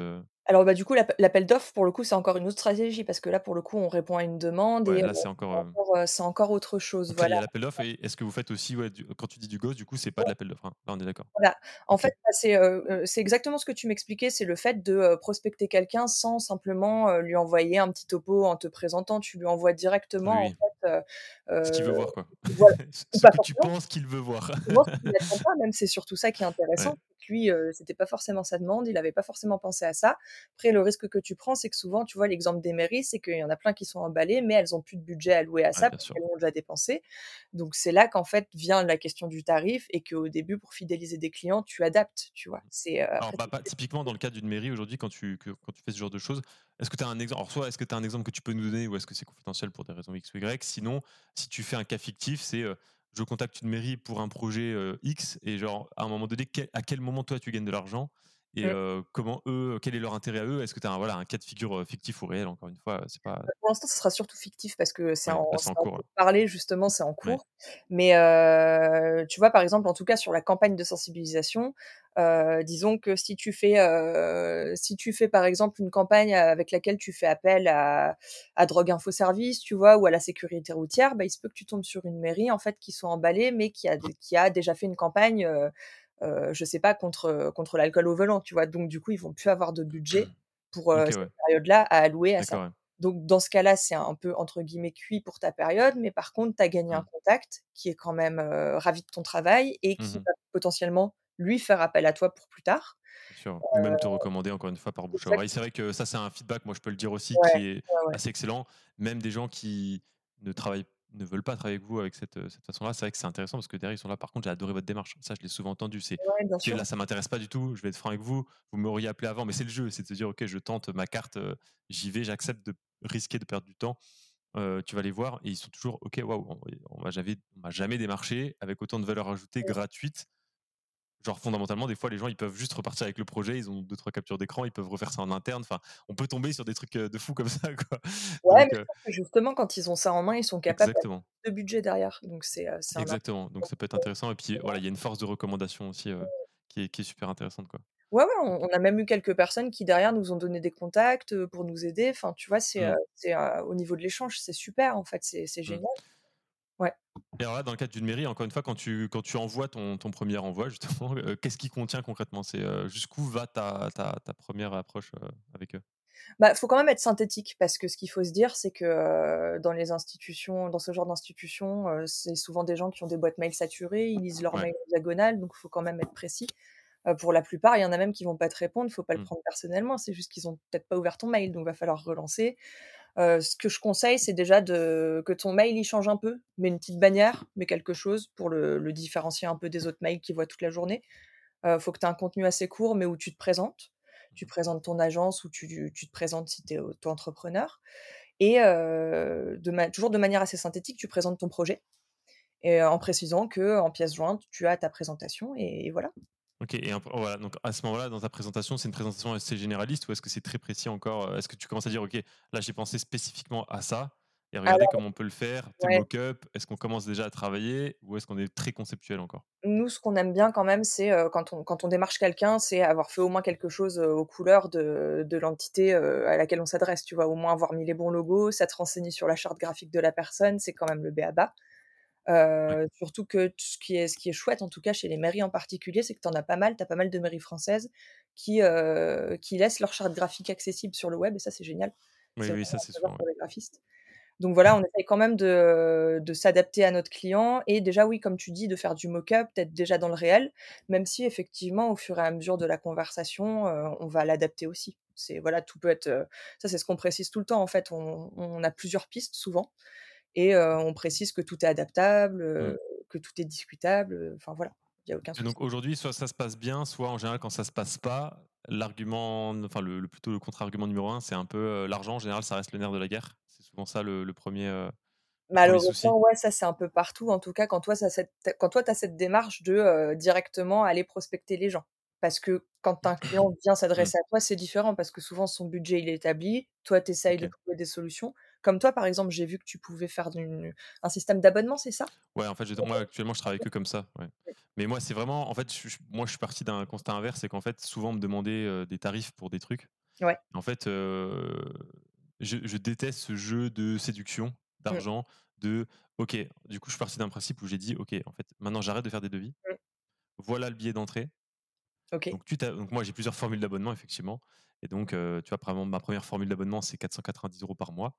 alors bah, du coup, l'appel d'offres, pour le coup, c'est encore une autre stratégie parce que là, pour le coup, on répond à une demande et c'est encore, c'est encore, autre chose. voilà. Il y a l'appel d'offres et est-ce que vous faites aussi, quand tu dis du ghost, du coup, c'est pas de l'appel d'offres. Hein. Là, on est d'accord. Voilà. En fait, bah, c'est exactement ce que tu m'expliquais, c'est le fait de prospecter quelqu'un sans simplement lui envoyer un petit topo en te présentant. Tu lui envoies directement en fait, ce qu'il veut voir, quoi. ce que tu penses qu'il veut voir. même c'est surtout ça qui est intéressant lui, c'était pas forcément sa demande, il avait pas forcément pensé à ça. Après, le risque que tu prends, c'est que souvent, tu vois, l'exemple des mairies, c'est qu'il y en a plein qui sont emballées, mais elles ont plus de budget alloué à ça parce qu'elles l'ont déjà dépensé. Donc, c'est là qu'en fait vient la question du tarif et qu'au début, pour fidéliser des clients, tu adaptes, tu vois. C'est, Alors, bah, typiquement, dans le cadre d'une mairie aujourd'hui, quand tu, quand tu fais ce genre de choses, est-ce que tu as un exemple Alors, soit est-ce que tu as un exemple que tu peux nous donner ou est-ce que c'est confidentiel pour des raisons X ou Y? Sinon, si tu fais un cas fictif, c'est je contacte une mairie pour un projet X et genre à un moment donné, à quel moment toi tu gagnes de l'argent? Et comment eux, quel est leur intérêt à eux? Est-ce que tu as un, voilà, un cas de figure fictif ou réel Encore une fois, c'est pas. Bah, pour l'instant, ce sera surtout fictif parce que c'est en, bah, cours. Parler justement, c'est en cours. Mais euh, tu vois, par exemple, en tout cas sur la campagne de sensibilisation, euh, disons que si tu fais, si tu fais par exemple une campagne avec laquelle tu fais appel à, à Drogue Info Service, tu vois, ou à la sécurité routière, bah, il se peut que tu tombes sur une mairie en fait qui soit emballée, mais qui a, qui a déjà fait une campagne euh, je sais pas, contre, contre l'alcool au volant, tu vois? Donc, du coup, ils vont plus avoir de budget mmh. pour cette période-là à allouer à ça. Donc, dans ce cas-là, c'est un peu, entre guillemets, cuit pour ta période, mais par contre, tu as gagné un mmh. contact qui est quand même ravi de ton travail et qui mmh va potentiellement lui faire appel à toi pour plus tard. Ou même te recommander encore une fois par bouche à oreille. C'est vrai que ça, c'est un feedback, moi je peux le dire aussi, qui est assez excellent. Même des gens qui ne travaillent ne veulent pas travailler avec vous avec cette, cette façon-là, c'est vrai que c'est intéressant parce que derrière ils sont là. Par contre, j'ai adoré votre démarche. Ça, je l'ai souvent entendu. C'est là, ça m'intéresse pas du tout. Je vais être franc avec vous. Vous m'auriez appelé avant, mais c'est le jeu. C'est de se dire, ok, je tente ma carte, j'y vais, j'accepte de risquer de perdre du temps. tu vas les voir et ils sont toujours, ok, waouh, on, m'a jamais démarché avec autant de valeur ajoutée gratuite genre fondamentalement des fois les gens ils peuvent juste repartir avec le projet ils ont deux trois captures d'écran ils peuvent refaire ça en interne enfin on peut tomber sur des trucs de fou comme ça quoi ouais mais justement quand ils ont ça en main ils sont capables de budget derrière donc c'est exactement donc ça peut être intéressant et puis voilà il y a une force de recommandation aussi qui, est, qui est super intéressante quoi Ouais, ouais, on, a même eu quelques personnes qui derrière nous ont donné des contacts pour nous aider. Enfin, tu vois, c'est, mmh. au niveau de l'échange, c'est super en fait, c'est, mmh. génial. Ouais. Et alors là, dans le cadre d'une mairie, encore une fois, quand tu, quand tu envoies ton, ton premier envoi, justement, euh, qu'est-ce qui contient concrètement? C'est euh, jusqu'où va ta, ta, ta, première approche euh, avec eux? Bah, faut quand même être synthétique parce que ce qu'il faut se dire, c'est que dans les institutions, dans ce genre d'institutions, c'est souvent des gens qui ont des boîtes mail saturées, ils lisent leur mail en diagonale, donc il faut quand même être précis. pour la plupart, il y en a même qui vont pas te répondre, faut pas le mmh. prendre personnellement, c'est juste qu'ils ont peut-être pas ouvert ton mail, donc va falloir relancer. Euh, ce que je conseille, c'est déjà de, que ton mail il change un peu, mais une petite bannière, mais quelque chose pour le, différencier un peu des autres mails qu'il voit toute la journée. Il euh, faut que tu aies un contenu assez court, mais où tu te présentes. Tu présentes ton agence ou tu, tu te présentes si tu es auto-entrepreneur. Et euh, de toujours de manière assez synthétique, tu présentes ton projet. Et en précisant que en pièce jointe, tu as ta présentation et voilà. Ok, et voilà, donc à ce moment-là, dans ta présentation, c'est une présentation assez généraliste ou est-ce que c'est très précis encore euh, Est-ce que tu commences à dire, ok, là j'ai pensé spécifiquement à ça et regardez comment on peut le faire, tes mock-up, est-ce qu'on commence déjà à travailler ou est-ce qu'on est très conceptuel encore? Nous, ce qu'on aime bien quand même, c'est euh, quand, on, quand on démarche quelqu'un, c'est avoir fait au moins quelque chose euh, aux couleurs de, de l'entité à laquelle on s'adresse, tu vois, au moins avoir mis les bons logos, s'être renseigné sur la charte graphique de la personne, c'est quand même le béaba. Euh, surtout que ce qui, est, ce qui est chouette, en tout cas chez les mairies en particulier, c'est que tu en as pas mal, tu as pas mal de mairies françaises qui, euh, qui laissent leur charte graphique accessible sur le web, et ça c'est génial. Oui, oui, ça c'est souvent. Pour les graphistes. Donc voilà, on essaye quand même de, de s'adapter à notre client et déjà, oui, comme tu dis, de faire du mock-up, peut-être déjà dans le réel, même si effectivement, au fur et à mesure de la conversation, euh, on va l'adapter aussi. C'est voilà, tout peut être. ça, c'est ce qu'on précise tout le temps. En fait, on, on a plusieurs pistes souvent et on précise que tout est adaptable, mmh. que tout est discutable. Enfin voilà, il n'y a aucun souci. donc aujourd'hui, soit ça se passe bien, soit en général quand ça se passe pas, l'argument, enfin le, plutôt le contre-argument numéro un, c'est un peu l'argent. En général, ça reste le nerf de la guerre. C'est souvent ça le, premier. Malheureusement, ouais, ça c'est un peu partout. En tout cas, quand toi, cette, quand toi, tu as cette démarche de directement aller prospecter les gens. Parce que quand un client vient mmh. s'adresser à toi, c'est différent parce que souvent son budget il est établi, toi tu essayes de trouver des solutions. Comme toi, par exemple, j'ai vu que tu pouvais faire un système d'abonnement, c'est ça? Ouais, en fait, moi actuellement, je travaille que comme ça. Mais moi, c'est vraiment, en fait, moi, je suis parti d'un constat inverse, c'est qu'en fait, souvent, on me demandait des tarifs pour des trucs. Ouais. En fait, je, déteste ce jeu de séduction, mmh. d'argent, de, ok, du coup, je suis parti d'un principe où j'ai dit, ok, en fait, maintenant, j'arrête de faire des devis. Mmh. Voilà le billet d'entrée. Ok. Donc, tu donc, moi, j'ai plusieurs formules d'abonnement, effectivement. Et donc, tu vois, ma première formule d'abonnement, c'est 490 euros par mois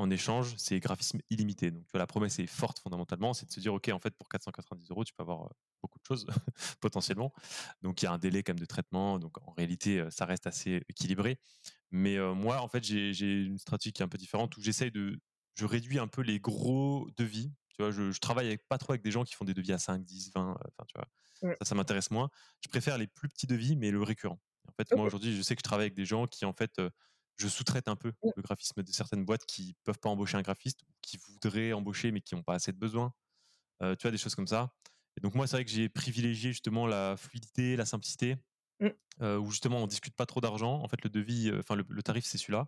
en échange, c'est graphisme illimité. Donc, tu vois, la promesse est forte fondamentalement, c'est de se dire, OK, en fait, pour 490 euros, tu peux avoir beaucoup de choses potentiellement. Donc il y a un délai quand même de traitement. Donc en réalité, ça reste assez équilibré. Mais moi, en fait, j'ai une stratégie qui est un peu différente où j'essaye de, je réduis un peu les gros devis. Tu vois, je, je travaille avec, pas trop avec des gens qui font des devis à 5, 10, 20. Enfin, tu vois, ça, ça m'intéresse moins. Je préfère les plus petits devis, mais le récurrent. En fait, moi aujourd'hui, je sais que je travaille avec des gens qui, en fait, je sous-traite un peu mmh. le graphisme de certaines boîtes qui peuvent pas embaucher un graphiste, qui voudraient embaucher mais qui n'ont pas assez de besoins. tu vois, des choses comme ça. Et donc moi, c'est vrai que j'ai privilégié justement la fluidité, la simplicité, mmh. où justement on discute pas trop d'argent. En fait, le devis, enfin le, tarif, c'est celui-là,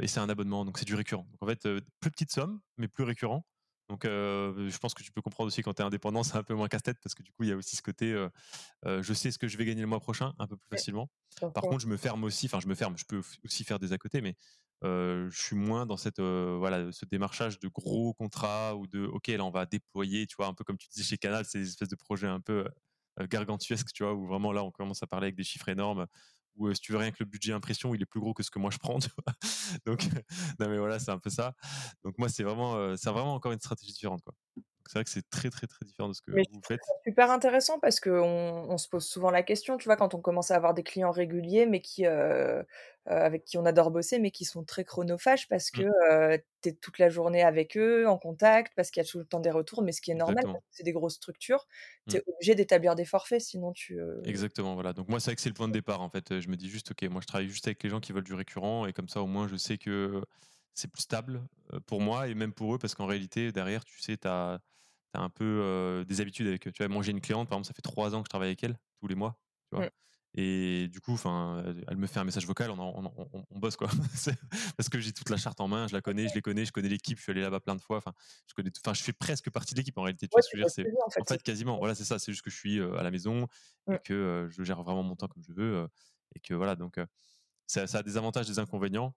et c'est un abonnement, donc c'est du récurrent. Donc en fait, plus petite somme, mais plus récurrent. Donc, je pense que tu peux comprendre aussi quand tu es indépendant, c'est un peu moins casse-tête parce que du coup, il y a aussi ce côté, je sais ce que je vais gagner le mois prochain un peu plus facilement. Par contre, je me ferme aussi, enfin, je me ferme, je peux aussi faire des à côté, mais je suis moins dans cette, voilà, ce démarchage de gros contrats ou de, OK, là, on va déployer, tu vois, un peu comme tu disais chez Canal, c'est des espèces de projets un peu gargantuesques, tu vois, où vraiment là, on commence à parler avec des chiffres énormes ou si tu veux rien que le budget impression, il est plus gros que ce que moi je prends. Donc, non voilà, c'est un peu ça. Donc moi, c'est vraiment, c'est vraiment encore une stratégie différente, quoi. C'est vrai que c'est très très très différent de ce que vous faites. Super intéressant parce qu'on on se pose souvent la question, tu vois, quand on commence à avoir des clients réguliers, mais qui euh, avec qui on adore bosser, mais qui sont très chronophages parce que mmh. tu es toute la journée avec eux, en contact, parce qu'il y a tout le temps des retours, mais ce qui est normal, c'est des grosses structures, tu es mmh. obligé d'établir des forfaits, sinon tu... Exactement, voilà. Donc moi, c'est vrai que c'est le point de départ, en fait. Je me dis juste, ok, moi, je travaille juste avec les gens qui veulent du récurrent, et comme ça, au moins, je sais que c'est plus stable pour moi, et même pour eux, parce qu'en réalité, derrière, tu sais, tu as un peu des habitudes avec eux. Tu vois, moi j'ai une cliente, par exemple, ça fait trois ans que je travaille avec elle, tous les mois. Tu vois. Et du coup, enfin, elle me fait un message vocal, on, on, bosse quoi. Parce que j'ai toute la charte en main, je la connais, je les connais, je connais l'équipe, je suis allé là-bas plein de fois. Enfin, je connais, enfin, je fais presque partie de l'équipe en réalité. Tu vois ce en fait, quasiment. Voilà, c'est ça. C'est juste que je suis à la maison et que je gère vraiment mon temps comme je veux et que voilà. Donc, ça, ça, a des avantages, des inconvénients.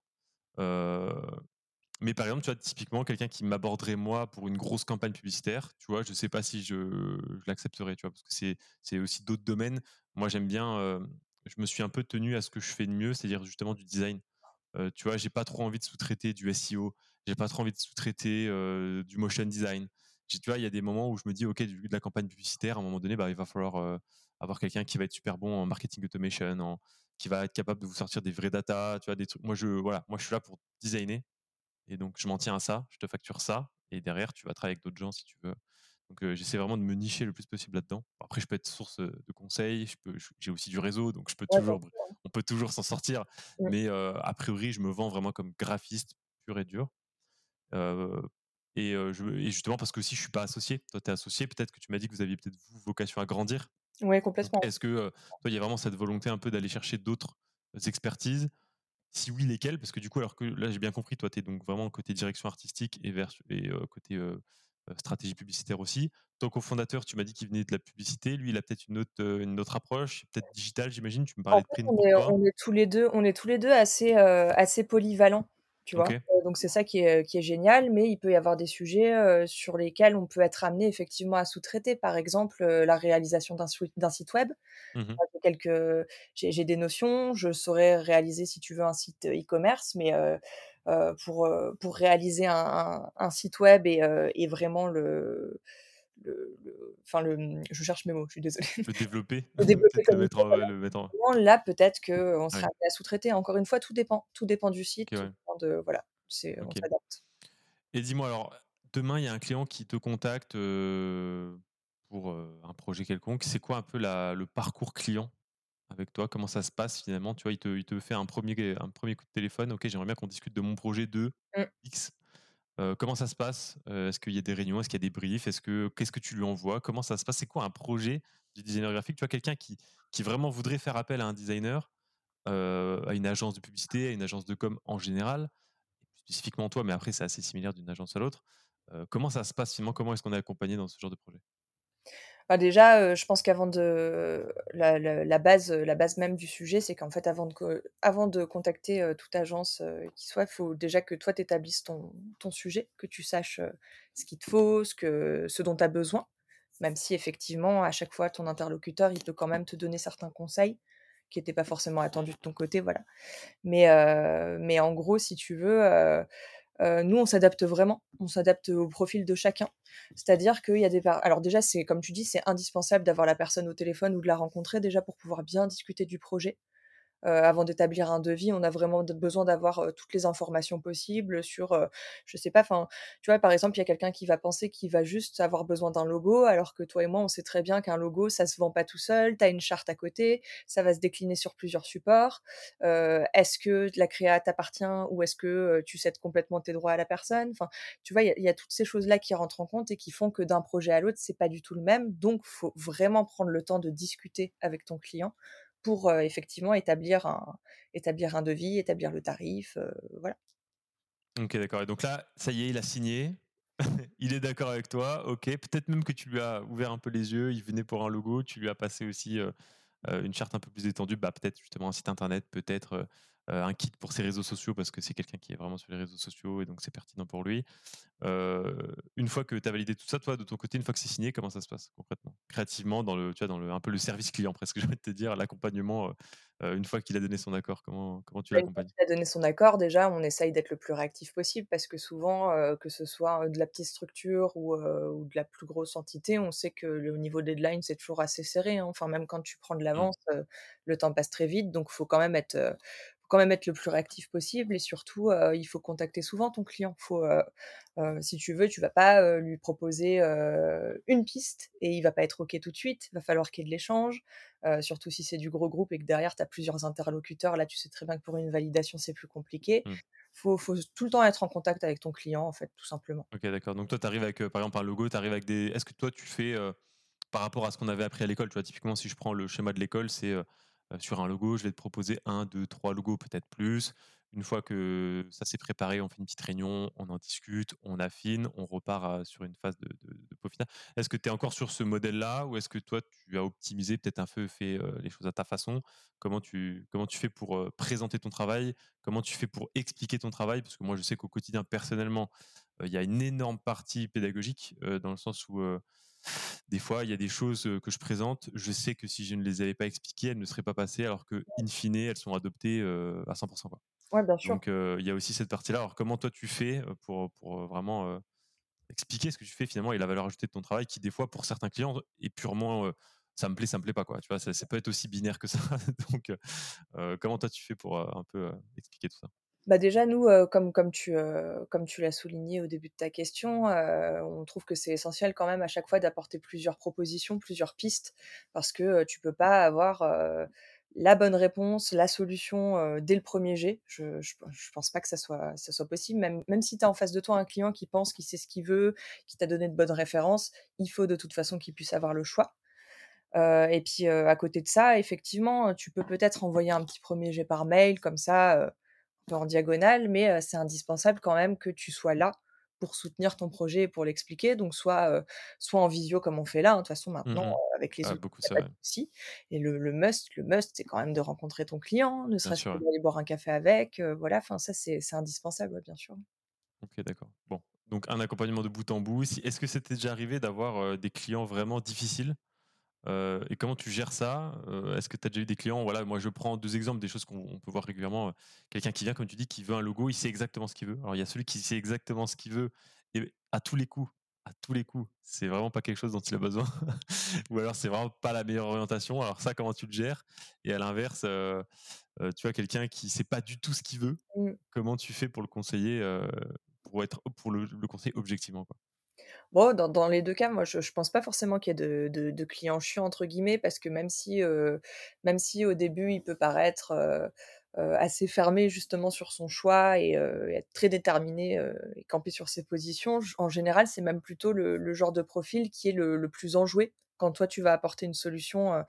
Mais par exemple, tu vois, typiquement, quelqu'un qui m'aborderait moi pour une grosse campagne publicitaire, tu vois, je sais pas si je, l'accepterais, tu vois, parce que c'est, aussi d'autres domaines. Moi, j'aime bien, je me suis un peu tenu à ce que je fais de mieux, c'est-à-dire justement du design. tu vois, j'ai pas trop envie de sous-traiter du SEO, j'ai pas trop envie de sous-traiter du motion design. Tu vois, il y a des moments où je me dis, OK, de la campagne publicitaire, à un moment donné, bah, il va falloir avoir quelqu'un qui va être super bon en marketing automation, qui va être capable de vous sortir des vraies data, tu vois, des trucs. Moi, je, voilà, moi, je suis là pour designer et donc, je m'en tiens à ça, je te facture ça, et derrière, tu vas travailler avec d'autres gens si tu veux. Donc, j'essaie vraiment de me nicher le plus possible là-dedans. Après, je peux être source de conseils, j'ai aussi du réseau, donc je peux toujours, on peut toujours s'en sortir. Mais a priori, je me vends vraiment comme graphiste pur et dur. et, justement, parce que si je suis pas associé, toi, tu es associé, peut-être que tu m'as dit que vous aviez peut-être vocation à grandir. Oui, complètement. Est-ce que toi, il y a vraiment cette volonté un peu d'aller chercher d'autres expertises si oui, lesquels? Parce que du coup, alors que là, j'ai bien compris, toi, tu es donc vraiment côté direction artistique et, vers, et côté stratégie publicitaire aussi. Ton cofondateur, tu m'as dit qu'il venait de la publicité. Lui, il a peut-être une autre, une autre approche, peut-être digitale, j'imagine. Tu me parlais de print. On est, on est, tous les deux, on est tous les deux assez, assez polyvalents tu vois. donc c'est ça qui est, qui est, génial, mais il peut y avoir des sujets sur lesquels on peut être amené effectivement à sous-traiter. Par exemple, la réalisation d'un site web. Mmh j'ai des notions, je saurais réaliser si tu veux un site e-commerce, mais pour, pour réaliser un, un, site web et, et vraiment le le, enfin le, je cherche mes mots, je suis désolée. Le développer. le développer comme le mettre, en, le mettre en... Là, peut-être qu'on sera ouais. à sous-traiter. Encore une fois, tout dépend. Tout dépend du site. Okay, ouais. de, voilà, c'est, okay. on s'adapte. Et dis-moi alors, demain, il y a un client qui te contacte euh, pour euh, un projet quelconque. C'est quoi un peu la, le parcours client avec toi? Comment ça se passe finalement? Tu vois, il te, il te fait un premier, un premier coup de téléphone. Ok, j'aimerais bien qu'on discute de mon projet de mmh. X comment ça se passe? Est-ce qu'il y a des réunions? Est-ce qu'il y a des briefs? Est-ce que qu'est-ce que tu lui envoies? Comment ça se passe? C'est quoi un projet du designer graphique? Tu vois quelqu'un qui qui vraiment voudrait faire appel à un designer, à une agence de publicité, à une agence de com en général, spécifiquement toi, mais après c'est assez similaire d'une agence à l'autre. comment ça se passe finalement? Comment est-ce qu'on est accompagné dans ce genre de projet? Bah, déjà, je pense qu'avant de la, base, la base même du sujet, c'est qu'en fait, avant de, avant de contacter toute agence qui soit, il faut déjà que toi, tu établisses ton, ton, sujet, que tu saches ce qu'il te faut, ce, que, ce dont tu as besoin, même si effectivement, à chaque fois, ton interlocuteur, il peut quand même te donner certains conseils qui n'étaient pas forcément attendus de ton côté, voilà. Mais, mais en gros, si tu veux nous, on s'adapte vraiment, on s'adapte au profil de chacun. C'est-à-dire qu'il y a des... Alors déjà, c'est comme tu dis, c'est indispensable d'avoir la personne au téléphone ou de la rencontrer déjà pour pouvoir bien discuter du projet. Euh, avant d'établir un devis, on a vraiment besoin d'avoir euh, toutes les informations possibles sur, euh, je sais pas, enfin, tu vois, par exemple, il y a quelqu'un qui va penser qu'il va juste avoir besoin d'un logo, alors que toi et moi, on sait très bien qu'un logo, ça se vend pas tout seul, tu as une charte à côté, ça va se décliner sur plusieurs supports. est-ce que la créa t'appartient ou est-ce que tu cèdes complètement tes droits à la personne? Enfin, tu vois, il y, y, a toutes ces choses-là qui rentrent en compte et qui font que d'un projet à l'autre, c'est pas du tout le même. Donc, faut vraiment prendre le temps de discuter avec ton client pour effectivement établir un, devis, établir le tarif, voilà. Ok, d'accord. Et donc là, ça y est, il a signé. il est d'accord avec toi. Ok. Peut-être même que tu lui as ouvert un peu les yeux. Il venait pour un logo. Tu lui as passé aussi une charte un peu plus étendue. Bah, peut-être justement un site internet, peut-être un kit pour ses réseaux sociaux parce que c'est quelqu'un qui est vraiment sur les réseaux sociaux et donc c'est pertinent pour lui. une fois que tu as validé tout ça, toi, de ton côté, une fois que c'est signé, comment ça se passe concrètement? Créativement, dans le, tu vois, dans le, un peu le service client presque, je vais te dire, l'accompagnement, une fois qu'il a donné son accord, comment, comment tu bah, l'accompagnes? Il a donné son accord, déjà, on essaye d'être le plus réactif possible parce que souvent, que ce soit de la petite structure ou, ou, de la plus grosse entité, on sait que le niveau deadline, c'est toujours assez serré. Hein. Enfin, même quand tu prends de mmh. l'avance, le temps passe très vite, donc il faut quand même être quand même être le plus réactif possible et surtout il faut contacter souvent ton client. Faut, si tu veux, tu vas pas lui proposer une piste et il va pas être ok tout de suite. Il va falloir qu'il y ait de l'échange, surtout si c'est du gros groupe et que derrière tu as plusieurs interlocuteurs. Là, tu sais très bien que pour une validation c'est plus compliqué. Il mmh. Faut, faut, tout le temps être en contact avec ton client en fait, tout simplement. Ok, d'accord. Donc toi, tu arrives avec par exemple un logo, tu arrives avec des. Est-ce que toi tu fais par rapport à ce qu'on avait appris à l'école, tu vois, typiquement si je prends le schéma de l'école, c'est euh, sur un logo, je vais te proposer un, deux, trois logos, peut-être plus. Une fois que ça s'est préparé, on fait une petite réunion, on en discute, on affine, on repart sur une phase de, de, peaufinage. Est-ce que tu es encore sur ce modèle-là ou est-ce que toi, tu as optimisé, peut-être un peu fait les choses à ta façon? Comment tu, comment tu fais pour présenter ton travail? Comment tu fais pour expliquer ton travail? Parce que moi, je sais qu'au quotidien, personnellement, il y a une énorme partie pédagogique dans le sens où des fois, il y a des choses que je présente, je sais que si je ne les avais pas expliquées, elles ne seraient pas passées, alors que, in fine, elles sont adoptées à 100%. Quoi. Ouais, bien sûr. Donc, il y a aussi cette partie-là. Alors, comment toi, tu fais pour, pour vraiment expliquer ce que tu fais finalement et la valeur ajoutée de ton travail, qui, des fois, pour certains clients, est purement ça me plaît, ça me plaît pas, quoi. Tu vois, ça, ça peut être aussi binaire que ça. Donc, comment toi, tu fais pour un peu expliquer tout ça? Bah déjà, nous, comme, comme tu, comme tu l'as souligné au début de ta question, on trouve que c'est essentiel quand même à chaque fois d'apporter plusieurs propositions, plusieurs pistes, parce que tu peux pas avoir la bonne réponse, la solution dès le premier jet. Je, je, pense pas que ça soit, ça soit possible. Même, même si tu as en face de toi un client qui pense qu'il sait ce qu'il veut, qui t'a donné de bonnes références, il faut de toute façon qu'il puisse avoir le choix. et puis à côté de ça, effectivement, tu peux peut-être envoyer un petit premier jet par mail, comme ça en diagonale, mais c'est indispensable quand même que tu sois là pour soutenir ton projet et pour l'expliquer. Donc, soit, soit en visio comme on fait là, hein, de toute façon, maintenant, mmh avec les ah, autres, aussi. Et le, le, must, le must, c'est quand même de rencontrer ton client, ne serait-ce que d'aller boire un café avec. voilà, enfin, ça, c'est indispensable, bien sûr. Ok, d'accord. Bon, donc un accompagnement de bout en bout. Est-ce que c'était déjà arrivé d'avoir des clients vraiment difficiles? Euh, et comment tu gères ça? Euh, Est-ce que tu as déjà eu des clients? Voilà, moi je prends deux exemples des choses qu'on peut voir régulièrement. Quelqu'un qui vient, comme tu dis, qui veut un logo, il sait exactement ce qu'il veut. Alors il y a celui qui sait exactement ce qu'il veut et à tous les coups, à tous les coups, c'est vraiment pas quelque chose dont il a besoin. Ou alors c'est vraiment pas la meilleure orientation. Alors ça, comment tu le gères? Et à l'inverse, euh, tu vois quelqu'un qui sait pas du tout ce qu'il veut. Mmh. Comment tu fais pour le conseiller pour être pour le, le conseiller objectivement quoi? Dans, les deux cas, je, je pense pas forcément qu'il y ait de, de, clients chiants entre guillemets, parce que même si, euh, au début il peut paraître euh, euh, assez fermé justement sur son choix et, être très déterminé et camper sur ses positions, en général, c'est même plutôt le, genre de profil qui est le plus enjoué quand toi tu vas apporter une solution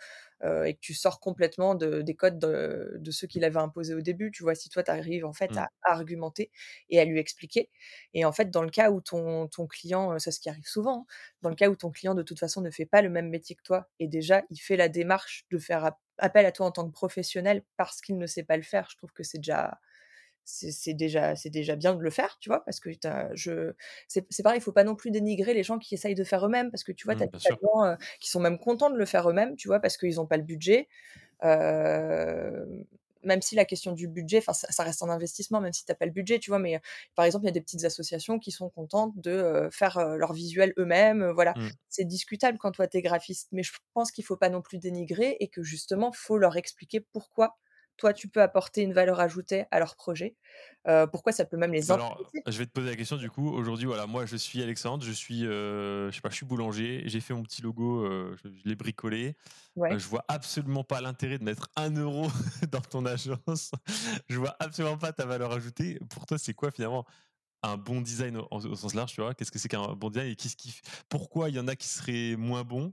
euh, et que tu sors complètement de, des codes de, de ceux qu'il avait imposés au début. Tu vois, si toi tu arrives en fait mmh. à, argumenter et à lui expliquer. Et en fait, dans le cas où ton, ton client, c'est ce qui arrive souvent, hein, dans le cas où ton client de toute façon ne fait pas le même métier que toi et déjà il fait la démarche de faire appel à toi en tant que professionnel parce qu'il ne sait pas le faire, je trouve que c'est déjà c'est déjà c'est déjà bien de le faire tu vois parce que je c'est pareil il faut pas non plus dénigrer les gens qui essayent de faire eux-mêmes parce que tu vois tu as des gens qui sont même contents de le faire eux-mêmes tu vois parce qu'ils n'ont pas le budget même si la question du budget, enfin, ça, reste un investissement, même si tu n'as pas le budget, tu vois, mais par exemple, il y a des petites associations qui sont contentes de faire leur visuel eux-mêmes, voilà. Mmh. C'est discutable quand toi, tu es graphiste, mais je pense qu'il faut pas non plus dénigrer et que justement, faut leur expliquer pourquoi toi, tu peux apporter une valeur ajoutée à leur projet? pourquoi ça peut même les Alors, je vais te poser la question du coup. Aujourd'hui, voilà, moi, je suis Alexandre, je suis, je sais pas, je suis boulanger. J'ai fait mon petit logo, je, l'ai bricolé. je vois absolument pas l'intérêt de mettre un euro dans ton agence. je vois absolument pas ta valeur ajoutée. Pour toi, c'est quoi finalement un bon design au, au sens large, tu vois? Qu'est-ce que c'est qu'un bon design et qu'est-ce qui, pourquoi il y en a qui seraient moins bons?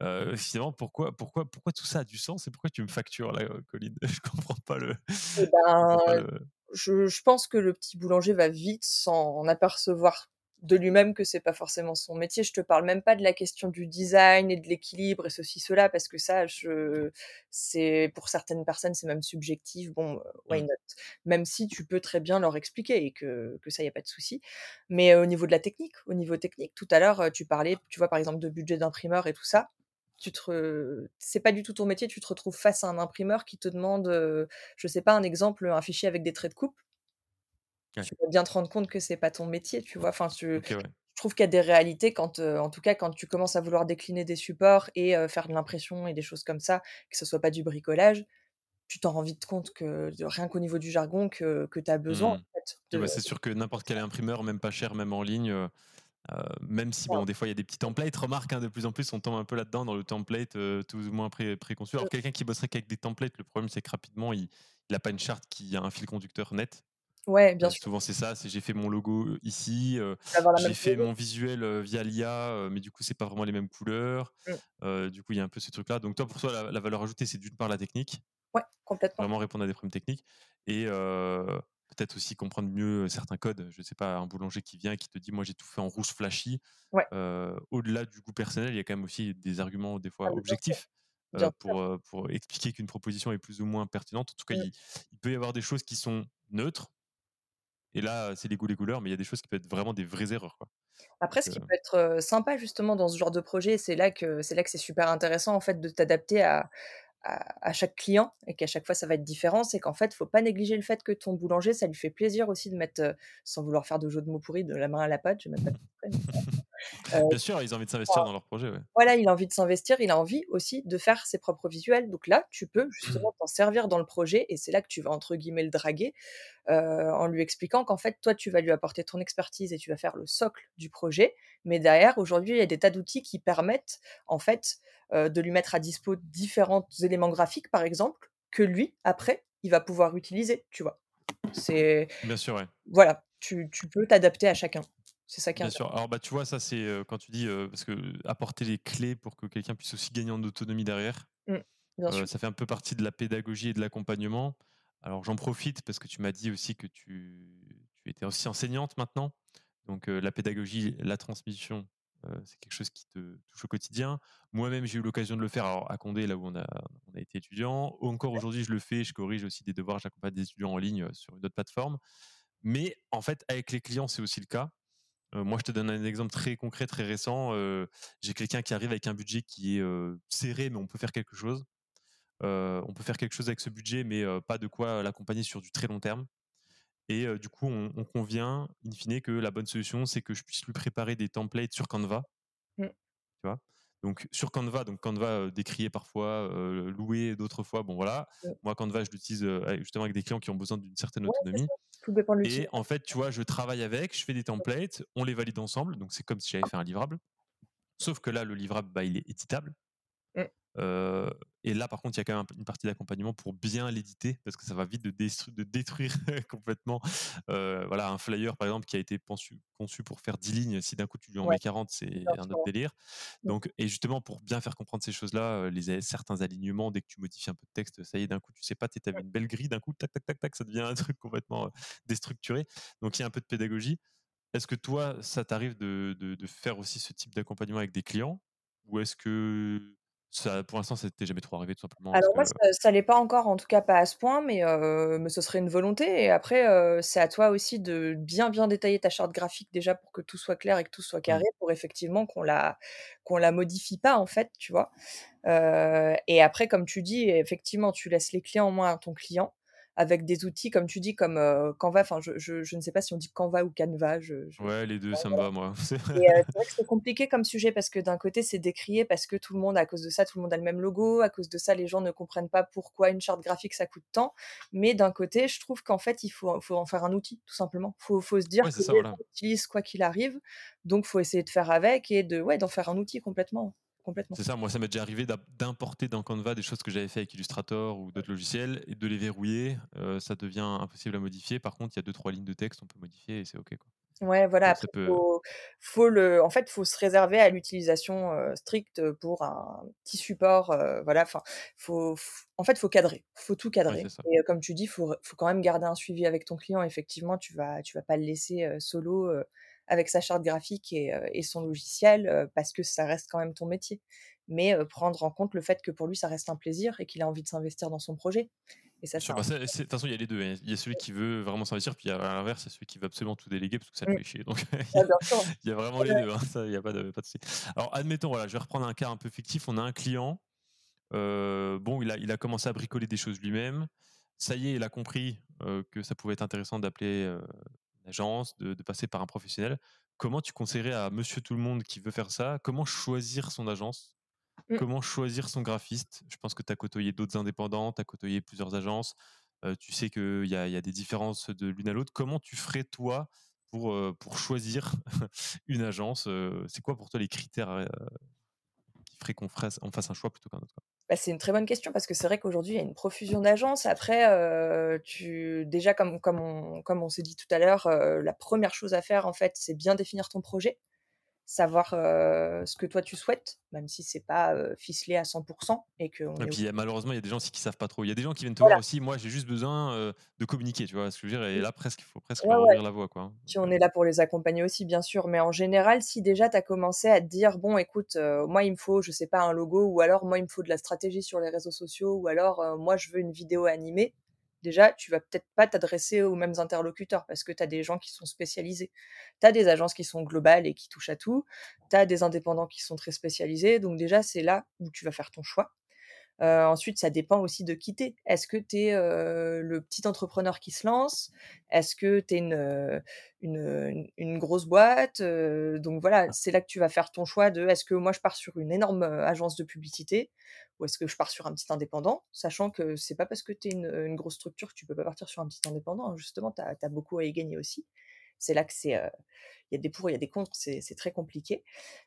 Euh, finalement, pourquoi, pourquoi, pourquoi tout ça a du sens et pourquoi tu me factures là, Colline? Je comprends pas le. Eh ben, je, je, pense que le petit boulanger va vite s'en apercevoir de lui-même que c'est pas forcément son métier. Je te parle même pas de la question du design et de l'équilibre et ceci cela parce que ça, je, c'est pour certaines personnes c'est même subjectif. Bon, why mmh. not? Même si tu peux très bien leur expliquer et que, que ça y a pas de souci. Mais au niveau de la technique, au niveau technique, tout à l'heure tu parlais, tu vois par exemple de budget d'imprimeur et tout ça tu te c'est pas du tout ton métier, tu te retrouves face à un imprimeur qui te demande, je sais pas, un exemple, un fichier avec des traits de coupe. Tu vas bien te rendre compte que c'est pas ton métier, tu vois? Enfin, je trouve qu'il y a des réalités quand, en tout cas, quand tu commences à vouloir décliner des supports et faire de l'impression et des choses comme ça, que ce soit pas du bricolage, tu t'en rends vite compte que rien qu'au niveau du jargon que, que tu as besoin. Mmh. Bah, c'est sûr que n'importe quel imprimeur, même pas cher, même en ligne, euh, même si bon, des fois il y a des petits templates, remarque hein, de plus en plus on tombe un peu là-dedans dans le template euh, tout ou moins pré préconçu. Alors quelqu'un qui bosserait qu'avec des templates, le problème c'est que rapidement il n'a pas une charte qui a un fil conducteur net. Ouais, bien euh, sûr. Souvent c'est ça, c'est j'ai fait mon logo ici, j'ai fait mon visuel via l'IA, mais du coup c'est pas vraiment les mêmes couleurs. Mmh. du coup il y a un peu ce truc là. Donc toi pour toi la, valeur ajoutée c'est d'une part la technique. Ouais, complètement. Vraiment répondre à des problèmes techniques et peut-être aussi comprendre mieux certains codes. Je ne sais pas, un boulanger qui vient et qui te dit, moi j'ai tout fait en rouge flashy. Au-delà du goût personnel, il y a quand même aussi des arguments des fois ah, objectifs. pour, pour expliquer qu'une proposition est plus ou moins pertinente. En tout cas, mmh. il, peut y avoir des choses qui sont neutres. Et là, c'est les goûts, les couleurs, mais il y a des choses qui peuvent être vraiment des vraies erreurs. Quoi. Après, ce qui peut être sympa justement dans ce genre de projet, c'est là que c'est là que c'est super intéressant en fait de t'adapter à, à, chaque client et qu'à chaque fois ça va être différent, c'est qu'en fait, faut pas négliger le fait que ton boulanger, ça lui fait plaisir aussi de mettre, sans vouloir faire de jeu de mots pourris, de la main à la pâte, je même pas euh, Bien sûr, ils ont envie de s'investir dans leur projet. Voilà, il a envie de s'investir, il a envie aussi de faire ses propres visuels. Donc là, tu peux justement t'en servir dans le projet et c'est là que tu vas entre guillemets le draguer en lui expliquant qu'en fait, toi, tu vas lui apporter ton expertise et tu vas faire le socle du projet. Mais derrière, aujourd'hui, il y a des tas d'outils qui permettent en fait euh, de lui mettre à dispo différents éléments graphiques, par exemple, que lui, après, il va pouvoir utiliser, tu vois. C'est. Bien sûr, ouais. Voilà, tu, tu peux t'adapter à chacun. C'est ça qui est Bien sûr. Alors, bah, tu vois, ça, c'est euh, quand tu dis, euh, parce que apporter les clés pour que quelqu'un puisse aussi gagner en autonomie derrière, mmh, ça fait un peu partie de la pédagogie et de l'accompagnement. Alors, j'en profite parce que tu m'as dit aussi que tu, tu étais aussi enseignante maintenant. Donc, la pédagogie, la transmission, c'est quelque chose qui te touche au quotidien. Moi-même, j'ai eu l'occasion de le faire alors, à Condé, là où on a, on a été étudiant. Encore aujourd'hui, je le fais. Je corrige aussi des devoirs. J'accompagne des étudiants en ligne sur une autre plateforme. Mais en fait, avec les clients, c'est aussi le cas. moi, je te donne un exemple très concret, très récent. j'ai quelqu'un qui arrive avec un budget qui est serré, mais on peut faire quelque chose. On peut faire quelque chose avec ce budget, mais pas de quoi l'accompagner sur du très long terme. Et du coup, on, convient, in fine, que la bonne solution, c'est que je puisse lui préparer des templates sur Canva. Mmh. Tu vois? Donc sur Canva, donc Canva décrié parfois, loué d'autres fois, bon voilà. Moi Canva, je l'utilise justement avec des clients qui ont besoin d'une certaine autonomie. Et en fait, tu vois, je travaille avec, je fais des templates, on les valide ensemble, donc c'est comme si j'avais fait un livrable. Sauf que là, le livrable, bah, il est éditable. Et là, par contre, il y a quand même une partie d'accompagnement pour bien l'éditer, parce que ça va vite de, de détruire complètement voilà, un flyer, par exemple, qui a été conçu, conçu pour faire 10 lignes. Si d'un coup tu lui en mets 40, c'est un autre délire. Mmh. Donc, et justement, pour bien faire comprendre ces choses-là, les, certains alignements, dès que tu modifies un peu de texte, ça y est, d'un coup, tu sais pas, tu avais une belle grille, d'un coup, tac, tac, tac, tac, ça devient un truc complètement déstructuré. Donc, il y a un peu de pédagogie. Est-ce que toi, ça t'arrive de, de, faire aussi ce type d'accompagnement avec des clients? Ou est-ce que pour l'instant, ça n'était jamais trop arrivé, tout simplement. Alors moi, ça, ne l'est pas encore, en tout cas pas à ce point, mais, mais ce serait une volonté. Et après, c'est à toi aussi de bien bien détailler ta charte graphique déjà pour que tout soit clair et que tout soit mmh. carré, pour effectivement qu'on la qu'on la modifie pas en fait, tu vois. et après, comme tu dis, effectivement, tu laisses les clients en moins à ton client. Avec des outils, comme tu dis, comme Canva. Enfin, je, je, ne sais pas si on dit Canva ou Canva. Je, ouais, les deux, ça me va, moi. c'est vrai que c'est compliqué comme sujet parce que d'un côté, c'est décrié parce que tout le monde, à cause de ça, tout le monde a le même logo. À cause de ça, les gens ne comprennent pas pourquoi une charte graphique, ça coûte tant. Mais d'un côté, je trouve qu'en fait, il faut, faut en faire un outil, tout simplement. Il faut, faut, se dire que ça, voilà. utilise quoi qu'il arrive. Donc, faut essayer de faire avec et de, ouais, d'en faire un outil complètement. C'est ça, moi ça m'est déjà arrivé d'importer dans Canva des choses que j'avais fait avec Illustrator ou d'autres logiciels et de les verrouiller. Euh, ça devient impossible à modifier. Par contre, il y a deux trois lignes de texte, on peut modifier et c'est ok. Quoi. Ouais, voilà. Après, faut, le, en fait, faut se réserver à l'utilisation euh, stricte pour un petit support. Euh, voilà, enfin, faut, en fait, faut cadrer, faut tout cadrer. et comme tu dis, faut, faut quand même garder un suivi avec ton client. Effectivement, tu vas, tu vas pas le laisser solo avec sa charte graphique et, et son logiciel parce que ça reste quand même ton métier. Mais prendre en compte le fait que pour lui, ça reste un plaisir et qu'il a envie de s'investir dans son projet. Et ça, bah, de toute façon, il y a les deux. Hein. Il y a celui qui veut vraiment s'investir, puis à l'inverse, il y a celui qui veut absolument tout déléguer parce que ça le mmh. fait chier. Donc, il, y a, vraiment les deux. Hein. Ça, il n'y a pas de, pas de Alors, admettons, voilà, je vais reprendre un cas un peu fictif. On a un client. bon, il a, il a commencé à bricoler des choses lui-même. Ça y est, il a compris que ça pouvait être intéressant d'appeler agence, de, passer par un professionnel. Comment tu conseillerais à monsieur tout le monde qui veut faire ça Comment choisir son agence? Mmh. Comment choisir son graphiste? Je pense que tu as côtoyé d'autres indépendants, tu as côtoyé plusieurs agences. tu sais qu'il y, y a, des différences de l'une à l'autre. Comment tu ferais, toi, pour, pour choisir une agence C'est quoi pour toi les critères qui feraient qu'on fasse, fasse un choix plutôt qu'un autre bah, c'est une très bonne question parce que c'est vrai qu'aujourd'hui, il y a une profusion d'agences. Après, euh, tu, déjà, comme, on s'est dit tout à l'heure, euh, la première chose à faire, en fait, c'est bien définir ton projet savoir ce que toi tu souhaites, même si c'est pas ficelé à 100%. Et, que et puis malheureusement, il y a des gens aussi qui savent pas trop. Il y a des gens qui viennent te voir aussi. Moi, j'ai juste besoin de communiquer, tu vois ce que je veux dire. Et là, presque, il faut presque ouvrir la voie. Quoi. Hein. Puis on est là pour les accompagner aussi, bien sûr. Mais en général, si déjà tu as commencé à te dire, bon, écoute, moi, il me faut, je sais pas, un logo, ou alors moi, il me faut de la stratégie sur les réseaux sociaux, ou alors moi, je veux une vidéo animée déjà, tu vas peut-être pas t'adresser aux mêmes interlocuteurs parce que tu as des gens qui sont spécialisés. Tu as des agences qui sont globales et qui touchent à tout. Tu as des indépendants qui sont très spécialisés. Donc déjà, c'est là où tu vas faire ton choix. Euh, ensuite, ça dépend aussi de qui t'es. Est-ce que tu es euh, le petit entrepreneur qui se lance? Est-ce que tu es euh, une, une, grosse boîte? Donc voilà, c'est là que tu vas faire ton choix de est-ce que moi je pars sur une énorme agence de publicité ou est-ce que je pars sur un petit indépendant? Sachant que c'est pas parce que tu es une, grosse structure que tu peux pas partir sur un petit indépendant. Hein. Justement, tu as, beaucoup à y gagner aussi. C'est là que c'est. Il y a des pour, il y a des contre, c'est très compliqué.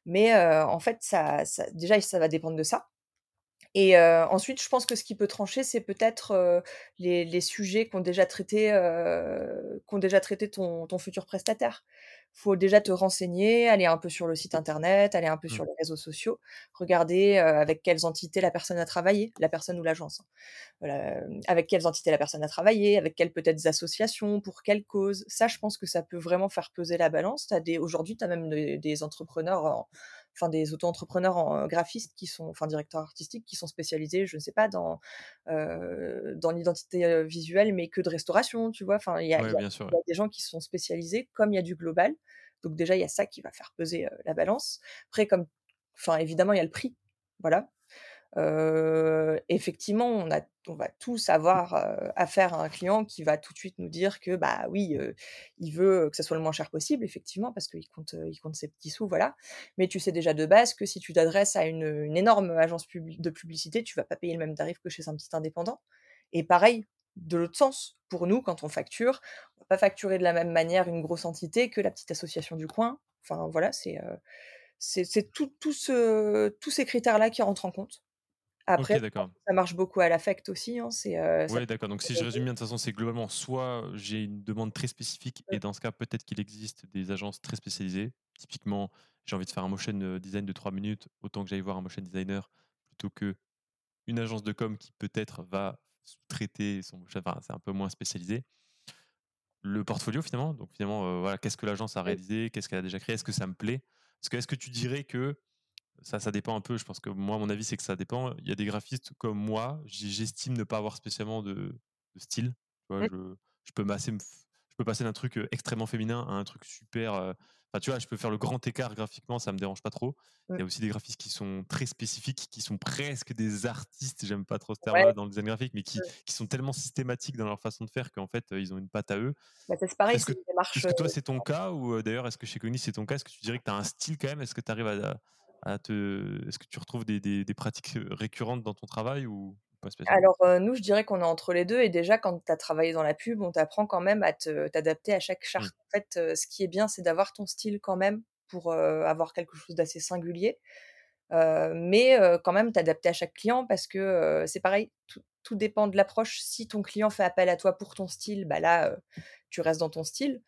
Mais en fait, ça, ça, déjà, ça va dépendre de ça et ensuite, je pense que ce qui peut trancher, c'est peut-être les, sujets qu'ont déjà traité, qu'ont déjà traité ton, ton, futur prestataire. faut déjà te renseigner, aller un peu sur le site internet, aller un peu sur mmh. les réseaux sociaux, regarder avec quelles entités la personne a travaillé, la personne ou l'agence. Hein. avec quelles entités la personne a travaillé, avec quelles peut-être associations, pour quelle cause. Ça, je pense que ça peut vraiment faire peser la balance. Aujourd'hui, tu as même des, des entrepreneurs en, enfin des auto-entrepreneurs en graphistes qui sont, enfin directeurs artistiques qui sont spécialisés, je ne sais pas, dans dans l'identité visuelle, mais que de restauration, tu vois. Enfin, il y, a des gens qui sont spécialisés, comme il y a du global. Donc déjà, il y a ça qui va faire peser la balance. Après, comme, enfin évidemment, il y a le prix, voilà effectivement, on, a, on va tous avoir affaire à un client qui va tout de suite nous dire que bah oui, il veut que ça soit le moins cher possible, effectivement, parce qu'il compte, il compte ses petits sous, voilà. Mais tu sais déjà de base que si tu t'adresses à une, énorme agence de publicité, tu vas pas payer le même tarif que chez un petit indépendant. Et pareil, de l'autre sens, pour nous, quand on facture, on va pas facturer de la même manière une grosse entité que la petite association du coin. Enfin voilà, c'est c'est tout ce, tous ces critères-là qui rentrent en compte. Après, ça marche beaucoup à l'affect aussi. Hein, c'est, oui, d'accord. Donc, si je résume bien, de toute façon, c'est globalement soit j'ai une demande très spécifique, et dans ce cas, peut-être qu'il existe des agences très spécialisées. Typiquement, j'ai envie de faire un motion design de 3 minutes, autant que j'aille voir un motion designer plutôt que une agence de com qui peut-être va traiter son motion. Enfin, c'est un peu moins spécialisé. Le portfolio, finalement. Donc, finalement, voilà, qu'est-ce que l'agence a réalisé Qu'est-ce qu'elle a déjà créé Est-ce que ça me plaît? Est-ce que, est-ce que tu dirais que ça, ça dépend un peu. Je pense que moi, mon avis, c'est que ça dépend. Il y a des graphistes comme moi, j'estime ne pas avoir spécialement de, style. Mmh. je, peux m'assez, je peux passer d'un truc extrêmement féminin à un truc super tu vois, je peux faire le grand écart graphiquement, ça me dérange pas trop. Il y a aussi des graphistes qui sont très spécifiques, qui sont presque des artistes, j'aime pas trop ce terme-là dans le design graphique, mais qui, qui, sont tellement systématiques dans leur façon de faire qu'en fait, ils ont une patte à eux. Bah, c'est pareil, est-ce que, est que, toi, c'est ton cas Ou d'ailleurs, est-ce que chez Cogni, c'est ton cas? Est-ce que tu dirais que tu as un style quand même? Est-ce que tu arrives à, à te. Est-ce que tu retrouves des, des, des, pratiques récurrentes dans ton travail ou alors, nous, je dirais qu'on est entre les deux. Et déjà, quand tu as travaillé dans la pub, on t'apprend quand même à t'adapter à chaque charte. Mmh. En fait, ce qui est bien, c'est d'avoir ton style quand même pour avoir quelque chose d'assez singulier. mais quand même, t'adapter à chaque client parce que c'est pareil, tout, tout, dépend de l'approche. Si ton client fait appel à toi pour ton style, bah là, tu restes dans ton style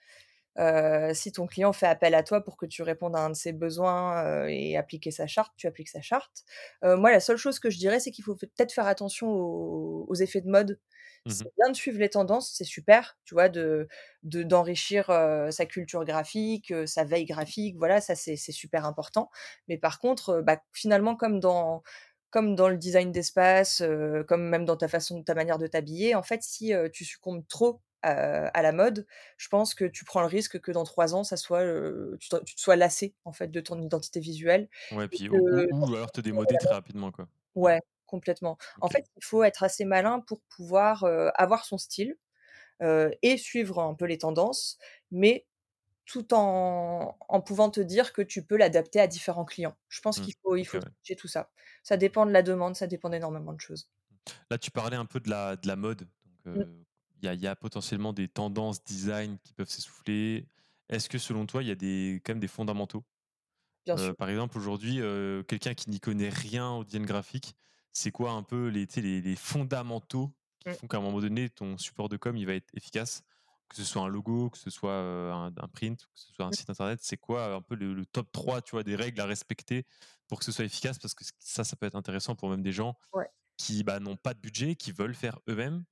si ton client fait appel à toi pour que tu répondes à un de ses besoins et appliquer sa charte, tu appliques sa charte. moi, la seule chose que je dirais, c'est qu'il faut peut-être faire attention aux, effets de mode. Mmh c'est bien de suivre les tendances, c'est super, tu vois, de d'enrichir sa culture graphique, sa veille graphique, voilà, ça c'est super important. Mais par contre, bah, finalement, comme dans comme dans le design d'espace, comme même dans ta façon, ta manière de t'habiller, en fait, si tu succombes trop à la mode, je pense que tu prends le risque que dans trois ans, ça soit, tu, te, sois lassé en fait de ton identité visuelle. Ouais, puis, ou, alors te démoder très rapidement quoi. Ouais, complètement. En fait, il faut être assez malin pour pouvoir avoir son style et suivre un peu les tendances, mais tout en, en pouvant te dire que tu peux l'adapter à différents clients. Je pense mmh. qu'il faut, il faut tout ça. Ça dépend de la demande, ça dépend d'énormément de choses. Là, tu parlais un peu de la, de la mode. Donc, mmh il y, a potentiellement des tendances design qui peuvent s'essouffler. Est-ce que selon toi, il y a des, quand même des fondamentaux? Euh, Par exemple, aujourd'hui, euh, quelqu'un qui n'y connaît rien au design graphique, c'est quoi un peu les, les, les fondamentaux qui mmh. font qu'à un moment donné, ton support de com, il va être efficace? Que ce soit un logo, que ce soit euh, un, print, que ce soit un mmh. site internet, c'est quoi un peu le, top 3 tu vois, des règles à respecter pour que ce soit efficace? Parce que ça, ça peut être intéressant pour même des gens qui bah, n'ont pas de budget, qui veulent faire eux-mêmes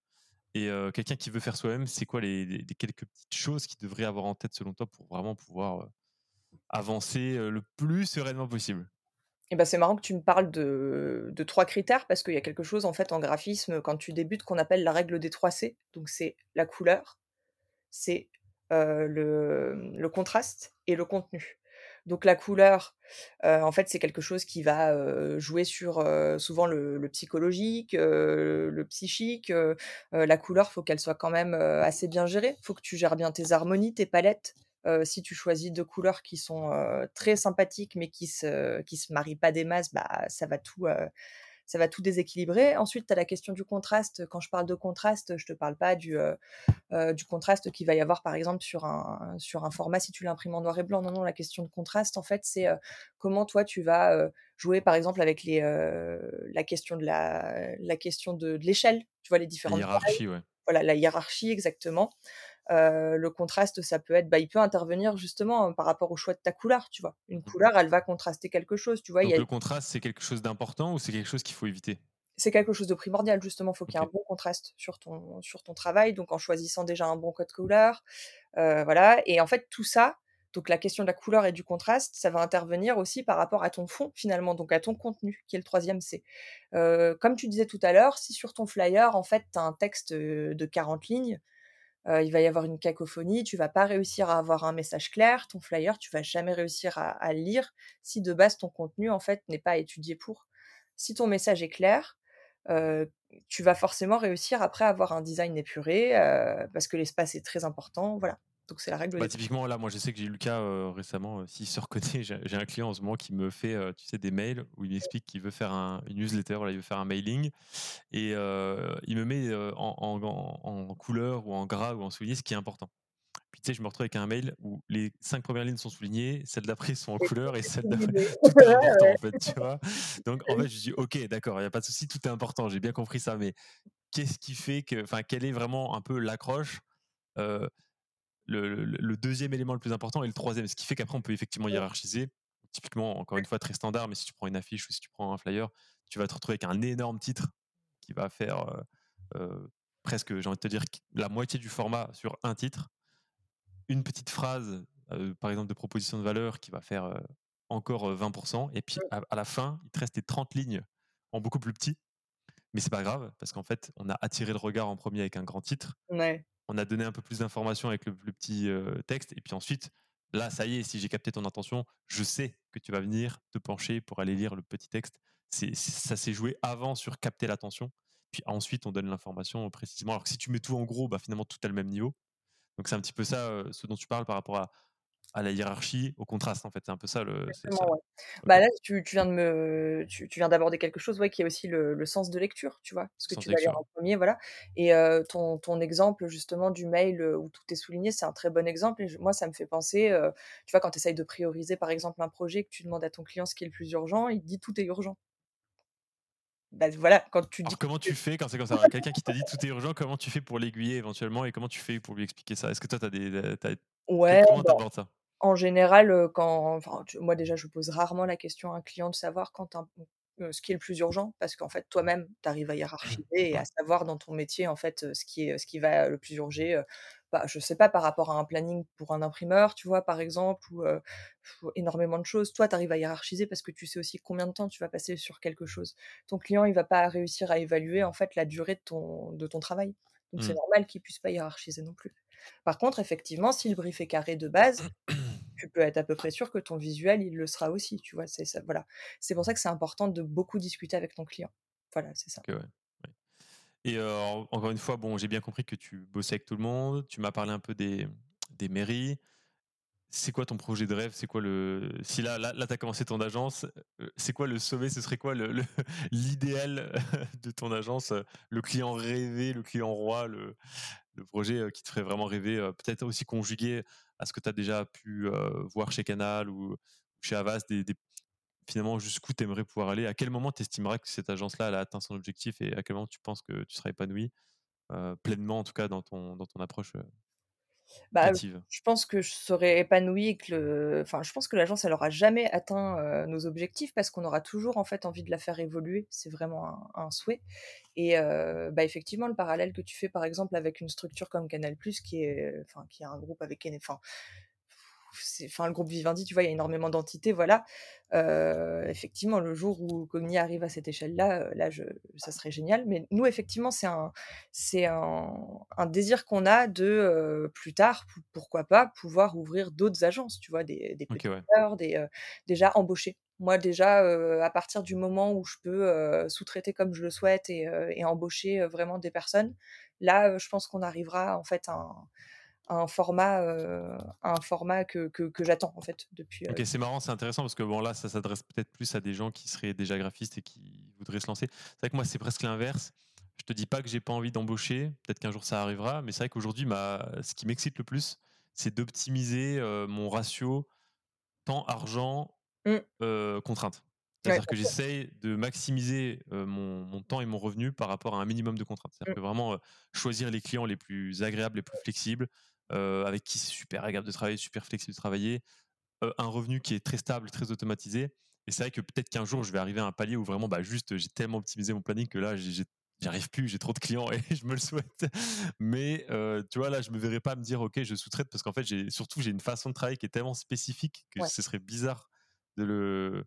et quelqu'un qui veut faire soi-même, c'est quoi les, quelques petites choses qu'il devrait avoir en tête selon toi pour vraiment pouvoir avancer le plus sereinement possible? Et ben c'est marrant que tu me parles de, trois critères parce qu'il y a quelque chose en fait en graphisme quand tu débutes qu'on appelle la règle des 3 C. Donc c'est la couleur, c'est le, contraste et le contenu. Donc la couleur, en fait, c'est quelque chose qui va jouer sur souvent le, psychologique, le psychique. la couleur, faut qu'elle soit quand même assez bien gérée. Faut que tu gères bien tes harmonies, tes palettes. si tu choisis deux couleurs qui sont très sympathiques mais qui se qui se marient pas des masses, bah ça va tout ça va tout déséquilibrer. Ensuite, tu as la question du contraste. Quand je parle de contraste, je te parle pas du, euh, euh, du contraste qu'il va y avoir, par exemple, sur un, sur un format si tu l'imprimes en noir et blanc. Non, non, la question de contraste, en fait, c'est euh, comment toi, tu vas jouer, par exemple, avec les, la question de la, la question de, l'échelle. Tu vois, les différentes... La hiérarchie, ouais. Voilà, la hiérarchie, exactement. Le contraste, ça peut être, bah, il peut intervenir justement par rapport au choix de ta couleur, tu vois. Une mmh couleur, elle va contraster quelque chose, tu vois. Donc le contraste, c'est quelque chose d'important ou c'est quelque chose qu'il faut éviter? C'est quelque chose de primordial, justement. Il faut qu'il y ait un bon contraste sur ton, sur ton travail, donc en choisissant déjà un bon code couleur. voilà. Et en fait, tout ça, donc la question de la couleur et du contraste, ça va intervenir aussi par rapport à ton fond finalement, donc à ton contenu, qui est le troisième C. comme tu disais tout à l'heure, si sur ton flyer, en fait, tu as un texte de 40 lignes, il va y avoir une cacophonie, tu vas pas réussir à avoir un message clair, ton flyer, tu vas jamais réussir à, le lire si de base ton contenu en fait n'est pas étudié pour. Si ton message est clair, tu vas forcément réussir après à avoir un design épuré parce que l'espace est très important, voilà. Donc c'est la règle. Bah, typiquement là, moi je sais que j'ai eu le cas récemment. S'il se reconnaît, j'ai un client en ce moment qui me fait, tu sais, des mails où il m'explique qu'il veut faire un, une newsletter, là, il veut faire un mailing, et il me met en, couleur ou en gras ou en souligné ce qui est important. Puis tu sais, je me retrouve avec un mail où les cinq premières lignes sont soulignées, celles d'après sont en couleur et celles d'après tout est important en fait, tu vois. Donc en fait, je dis ok, d'accord, il n'y a pas de souci, tout est important, j'ai bien compris ça, mais qu'est-ce qui fait que, enfin, quelle est vraiment un peu l'accroche le, deuxième élément le plus important et le troisième, ce qui fait qu'après on peut effectivement hiérarchiser. Typiquement, encore une fois, très standard, mais si tu prends une affiche ou si tu prends un flyer, tu vas te retrouver avec un énorme titre qui va faire euh, euh, presque, j'ai envie de te dire, la moitié du format sur un titre. Une petite phrase, euh, par exemple, de proposition de valeur qui va faire encore 20%. Et puis à, la fin, il te reste les 30 lignes en beaucoup plus petit. Mais c'est pas grave, parce qu'en fait, on a attiré le regard en premier avec un grand titre. Ouais on a donné un peu plus d'informations avec le, petit texte, et puis ensuite, là, ça y est, si j'ai capté ton intention, je sais que tu vas venir te pencher pour aller lire le petit texte. C'est, ça s'est joué avant sur capter l'attention, puis ensuite on donne l'information précisément. Alors que si tu mets tout en gros, bah, finalement tout à le même niveau. Donc c'est un petit peu ça, ce dont tu parles par rapport à, à la hiérarchie, au contraste en fait. C'est un peu ça le. Bah là, tu, viens de me, tu, viens d'aborder quelque chose, ouais, qui est aussi le, sens de lecture, tu vois, ce que tu vas lire en premier, voilà. Et ton, ton exemple justement du mail où tout est souligné, c'est un très bon exemple. Et moi, ça me fait penser, tu vois, quand tu essayes de prioriser par exemple un projet, que tu demandes à ton client ce qui est le plus urgent, il te dit tout est urgent. Bah, voilà, quand tu dis. comment tu fais quand c'est comme ça? Quelqu'un qui te dit tout est urgent, comment tu fais pour l'aiguiller éventuellement et comment tu fais pour lui expliquer ça? Est-ce que toi, tu as des. Ouais, comment bah, ça? En général, quand, moi déjà, je pose rarement la question à un client de savoir quand ce qui est le plus urgent, parce qu'en fait, toi-même, tu arrives à hiérarchiser et à savoir dans ton métier, en fait, ce qui, est, ce qui va le plus urger. Bah, je sais pas, par rapport à un planning pour un imprimeur, tu vois, par exemple, ou énormément de choses. Toi, tu arrives à hiérarchiser parce que tu sais aussi combien de temps tu vas passer sur quelque chose. Ton client, il va pas réussir à évaluer, en fait, la durée de ton, de ton travail. Donc, c'est mmh. normal qu'il puisse pas hiérarchiser non plus. Par contre, effectivement, si le brief est carré de base, tu peux être à peu près sûr que ton visuel, il le sera aussi, tu vois. C'est ça, voilà. C'est pour ça que c'est important de beaucoup discuter avec ton client. Voilà, c'est ça. Et encore une fois, bon, j'ai bien compris que tu bossais avec tout le monde. Tu m'as parlé un peu des, mairies. C'est quoi ton projet de rêve? C'est quoi le si là là, là tu as commencé ton agence, c'est quoi le sommet? Ce serait quoi le l'idéal de ton agence? Le client rêvé, le client roi, le, le projet qui te ferait vraiment rêver, peut-être aussi conjugué à ce que tu as déjà pu voir chez Canal ou chez Avas, finalement jusqu'où tu aimerais pouvoir aller? À quel moment tu estimerais que cette agence-là a atteint son objectif et à quel moment tu penses que tu seras épanoui pleinement, en tout cas dans ton, dans ton approche bah, je pense que je serais épanouie que le... enfin, je pense que l'agence elle aura jamais atteint nos objectifs parce qu'on aura toujours en fait envie de la faire évoluer. C'est vraiment un, souhait. Et bah, effectivement, le parallèle que tu fais par exemple avec une structure comme Canal+, qui est, enfin, qui a un groupe avec, enfin, enfin, le groupe Vivendi, tu vois, il y a énormément d'entités, voilà. effectivement, le jour où Cogni arrive à cette échelle-là, là, je, ça serait génial. Mais nous, effectivement, c'est un, c'est un, désir qu'on a de plus tard, pourquoi pas, pouvoir ouvrir d'autres agences, tu vois, des, des des, déjà embaucher. Moi, déjà, à partir du moment où je peux sous-traiter comme je le souhaite et, et embaucher vraiment des personnes, là, je pense qu'on arrivera en fait à un, un format, euh, un format que, que, j'attends en fait depuis. Ok, c'est marrant, c'est intéressant parce que bon là, ça s'adresse peut-être plus à des gens qui seraient déjà graphistes et qui voudraient se lancer. C'est vrai que moi, c'est presque l'inverse. Je te dis pas que j'ai pas envie d'embaucher, peut-être qu'un jour ça arrivera, mais c'est vrai qu'aujourd'hui, ma... ce qui m'excite le plus, c'est d'optimiser mon ratio temps, argent, mmh. contrainte. C'est-à-dire que j'essaye de maximiser mon, temps et mon revenu par rapport à un minimum de contraintes. C'est-à-dire mmh. que vraiment choisir les clients les plus agréables, les plus flexibles, avec qui c'est super agréable de travailler, super flexible de travailler, un revenu qui est très stable, très automatisé. Et c'est vrai que peut-être qu'un jour, je vais arriver à un palier où vraiment, bah, juste, j'ai tellement optimisé mon planning que là, j'y arrive plus, j'ai trop de clients et je me le souhaite. Mais tu vois, là, je me verrais pas me dire, OK, je sous-traite parce qu'en fait, j'ai surtout, j'ai une façon de travailler qui est tellement spécifique que ce serait bizarre de le.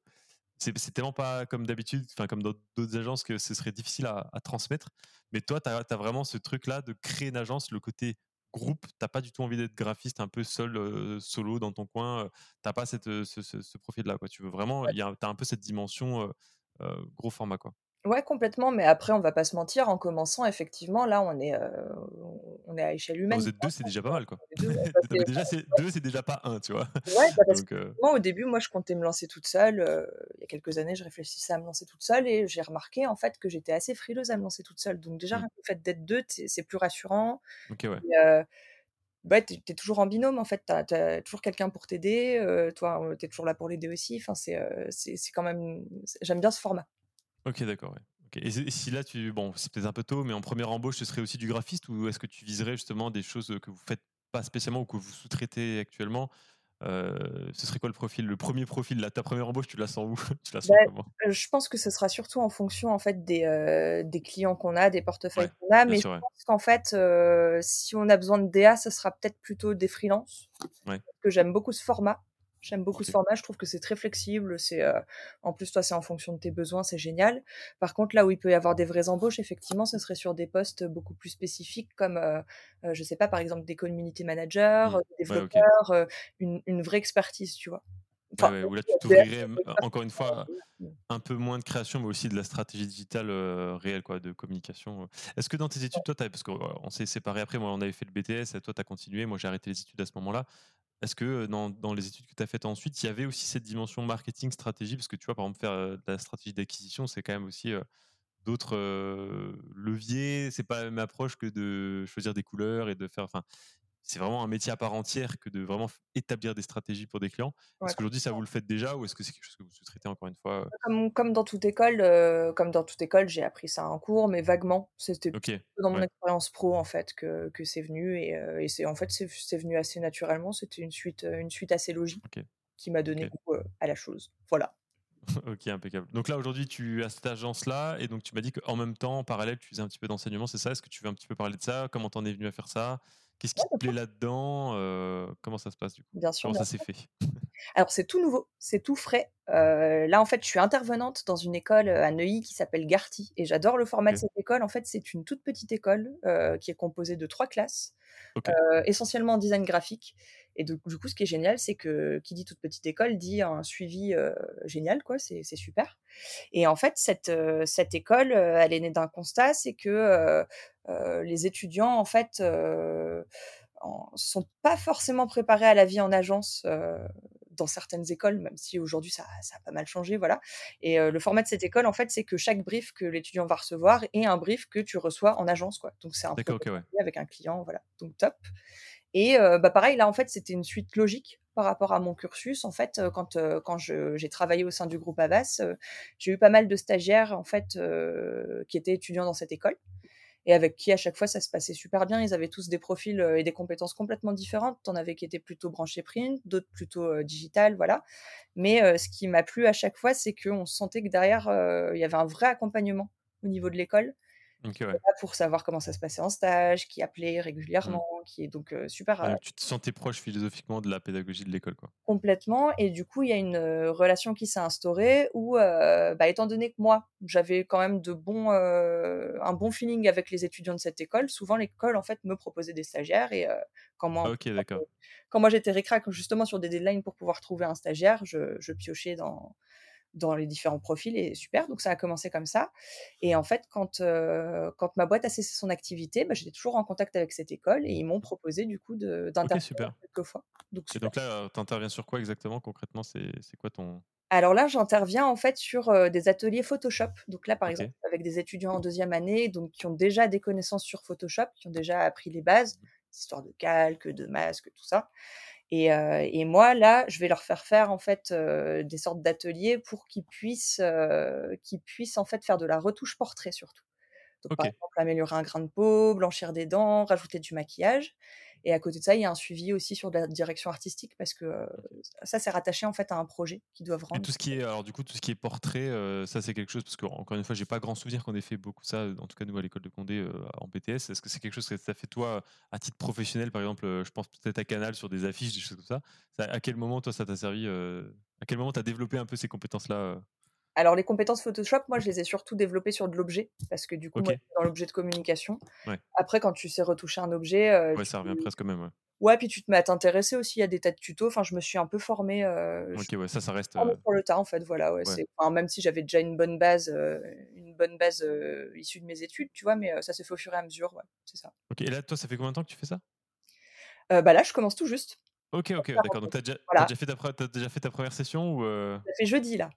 C'est tellement pas comme d'habitude, enfin, comme dans d'autres agences, que ce serait difficile à, transmettre. Mais toi, tu as, as, vraiment ce truc-là de créer une agence, le côté groupe, t'as pas du tout envie d'être graphiste un peu seul, solo dans ton coin. T'as pas cette, ce, ce, profil-là. Quoi. Tu veux vraiment, il as un peu cette dimension gros format. Quoi. Ouais, complètement, mais après, on va pas se mentir, en commençant, effectivement, là, on est, on est à échelle humaine. Vous êtes deux, c'est déjà pas mal, quoi. Deux, déjà, c'est deux, c'est déjà pas un, tu vois. Ouais, bah, parce que moi, au début, moi, je comptais me lancer toute seule. il y a quelques années, je réfléchissais à me lancer toute seule et j'ai remarqué, en fait, que j'étais assez frileuse à me lancer toute seule. Donc, déjà, mmh. le fait d'être deux, c'est plus rassurant. Ok, ouais. bah, tu es, toujours en binôme, en fait. Tu as, toujours quelqu'un pour t'aider. toi, tu es toujours là pour l'aider aussi. Enfin, c'est quand même. J'aime bien ce format. Ok, d'accord. Et si là, tu, bon, c'est peut-être un peu tôt, mais en première embauche, ce serait aussi du graphiste ou est-ce que tu viserais justement des choses que vous faites pas spécialement ou que vous sous-traitez actuellement euh, ce serait quoi le profil Le premier profil, là, ta première embauche, tu la sens où? Tu la sens bah, euh, Je pense que ce sera surtout en fonction en fait des, euh, des clients qu'on a, des portefeuilles qu'on a, mais je pense qu'en fait, si on a besoin de DA, ce sera peut-être plutôt des freelances, parce que j'aime beaucoup ce format. J'aime beaucoup ce format, je trouve que c'est très flexible. C'est en plus toi, c'est en fonction de tes besoins, c'est génial. Par contre, là où il peut y avoir des vraies embauches, effectivement, ce serait sur des postes beaucoup plus spécifiques, comme je sais pas, par exemple des community managers, mmh. des développeurs, une, une, vraie expertise, tu vois. Enfin, où là, tu t'ouvrirais, encore une fois, un peu moins de création, mais aussi de la stratégie digitale réelle, quoi, de communication. Est-ce que dans tes études, toi, parce qu'on s'est séparés après, moi, on avait fait le BTS, toi, tu as continué, moi, j'ai arrêté les études à ce moment-là. Est-ce que dans, dans, les études que tu as faites ensuite, il y avait aussi cette dimension marketing, stratégie? Parce que tu vois, par exemple, faire de la stratégie d'acquisition, c'est quand même aussi d'autres leviers. C'est pas la même approche que de choisir des couleurs et de faire. Enfin, c'est vraiment un métier à part entière que de vraiment établir des stratégies pour des clients. Est-ce qu'aujourd'hui ça vous le faites déjà ou est-ce que c'est quelque chose que vous sous-traitez encore une fois comme, comme, dans toute école, comme dans toute école, j'ai appris ça en cours, mais vaguement. C'était dans mon expérience pro en fait que, que c'est venu et, et c'est en fait c'est venu assez naturellement. C'était une suite une suite assez logique qui m'a donné goût à la chose. Voilà. ok, impeccable. Donc là, aujourd'hui, tu as cette agence-là, et donc tu m'as dit qu'en même temps, en parallèle, tu faisais un petit peu d'enseignement, c'est ça? Est-ce que tu veux un petit peu parler de ça? Comment t'en es venu à faire ça? Qu'est-ce qui te plaît là-dedans Comment ça se passe du coup? Bien sûr. Comment ça s'est fait? Alors c'est tout nouveau, c'est tout frais. là en fait, je suis intervenante dans une école à Neuilly qui s'appelle Garty et j'adore le format de cette école. En fait, c'est une toute petite école qui est composée de trois classes, essentiellement en design graphique. Et du, coup, ce qui est génial, c'est que qui dit toute petite école dit un suivi génial, quoi. C'est super. Et en fait, cette, cette école, elle est née d'un constat, c'est que les étudiants, en fait, ne sont pas forcément préparés à la vie en agence dans certaines écoles, même si aujourd'hui ça, ça, a pas mal changé, voilà. Et le format de cette école, en fait, c'est que chaque brief que l'étudiant va recevoir est un brief que tu reçois en agence, quoi. Donc c'est un peu avec un client, voilà. Donc top. Et bah pareil, là, en fait, c'était une suite logique par rapport à mon cursus. En fait, quand, quand j'ai travaillé au sein du groupe Avas, j'ai eu pas mal de stagiaires, en fait, qui étaient étudiants dans cette école et avec qui à chaque fois ça se passait super bien. Ils avaient tous des profils et des compétences complètement différentes. T'en avais qui étaient plutôt branchés print, d'autres plutôt digital, voilà. Mais ce qui m'a plu à chaque fois, c'est qu'on sentait que derrière, il y avait un vrai accompagnement au niveau de l'école pour savoir comment ça se passait en stage, qui appelait mmh. régulièrement, qui est donc super. tu te sentais proche philosophiquement de la pédagogie de l'école, quoi. Complètement. Et du coup, il y a une relation qui s'est instaurée où, bah, étant donné que moi, j'avais quand même de bons, un bon feeling avec les étudiants de cette école, souvent l'école en fait me proposait des stagiaires et quand moi, quand moi j'étais récrac justement sur des deadlines pour pouvoir trouver un stagiaire, je, je piochais dans dans les différents profils et super. Donc ça a commencé comme ça. Et en fait, quand, quand ma boîte a cessé son activité, bah, j'étais toujours en contact avec cette école et ils m'ont proposé du coup d'intervenir quelques fois. Donc, et donc là, tu interviens sur quoi exactement concrètement? C'est quoi ton... Alors là, j'interviens en fait sur des ateliers Photoshop. Donc là, par exemple, avec des étudiants en deuxième année, donc qui ont déjà des connaissances sur Photoshop, qui ont déjà appris les bases, histoire de calque, de masque, tout ça. Et, moi, là, je vais leur faire faire en fait des sortes d'ateliers pour qu'ils puissent, qu'ils puissent en fait faire de la retouche portrait surtout. Donc, par exemple, améliorer un grain de peau, blanchir des dents, rajouter du maquillage. Et à côté de ça, il y a un suivi aussi sur la direction artistique parce que ça, c'est rattaché en fait à un projet qui doivent rendre. Et tout ce qui est, alors du coup, tout ce qui est portrait, ça c'est quelque chose parce que encore une fois, j'ai pas grand souvenir qu'on ait fait beaucoup ça. En tout cas, nous à l'école de Condé en BTS. Est-ce que c'est quelque chose que tu as fait toi à titre professionnel, par exemple, je pense peut-être à Canal sur des affiches, des choses comme ça. À quel moment toi ça t'a servi À quel moment tu as développé un peu ces compétences-là alors, les compétences Photoshop, moi, je les ai surtout développées sur de l'objet, parce que du coup, dans l'objet de communication. Après, quand tu sais retoucher un objet. Euh, ouais, ça revient presque même. Ouais. ouais, puis tu te mets à t'intéresser aussi. A des tas de tutos. Enfin, je me suis un peu formée. Euh, ok, ouais, ça, ça reste. Euh... Pour le tas, en fait, voilà. Ouais, Enfin, même si j'avais déjà une bonne base, euh, une bonne base issue de mes études, tu vois, mais ça s'est fait au fur et à mesure. Ouais, c'est ça. Ok, et là, toi, ça fait combien de temps que tu fais ça? Bah là, je commence tout juste. Ok, ok, d'accord. Donc, tu as, déjà fait ta, as déjà fait ta première session ou Ça fait jeudi, là.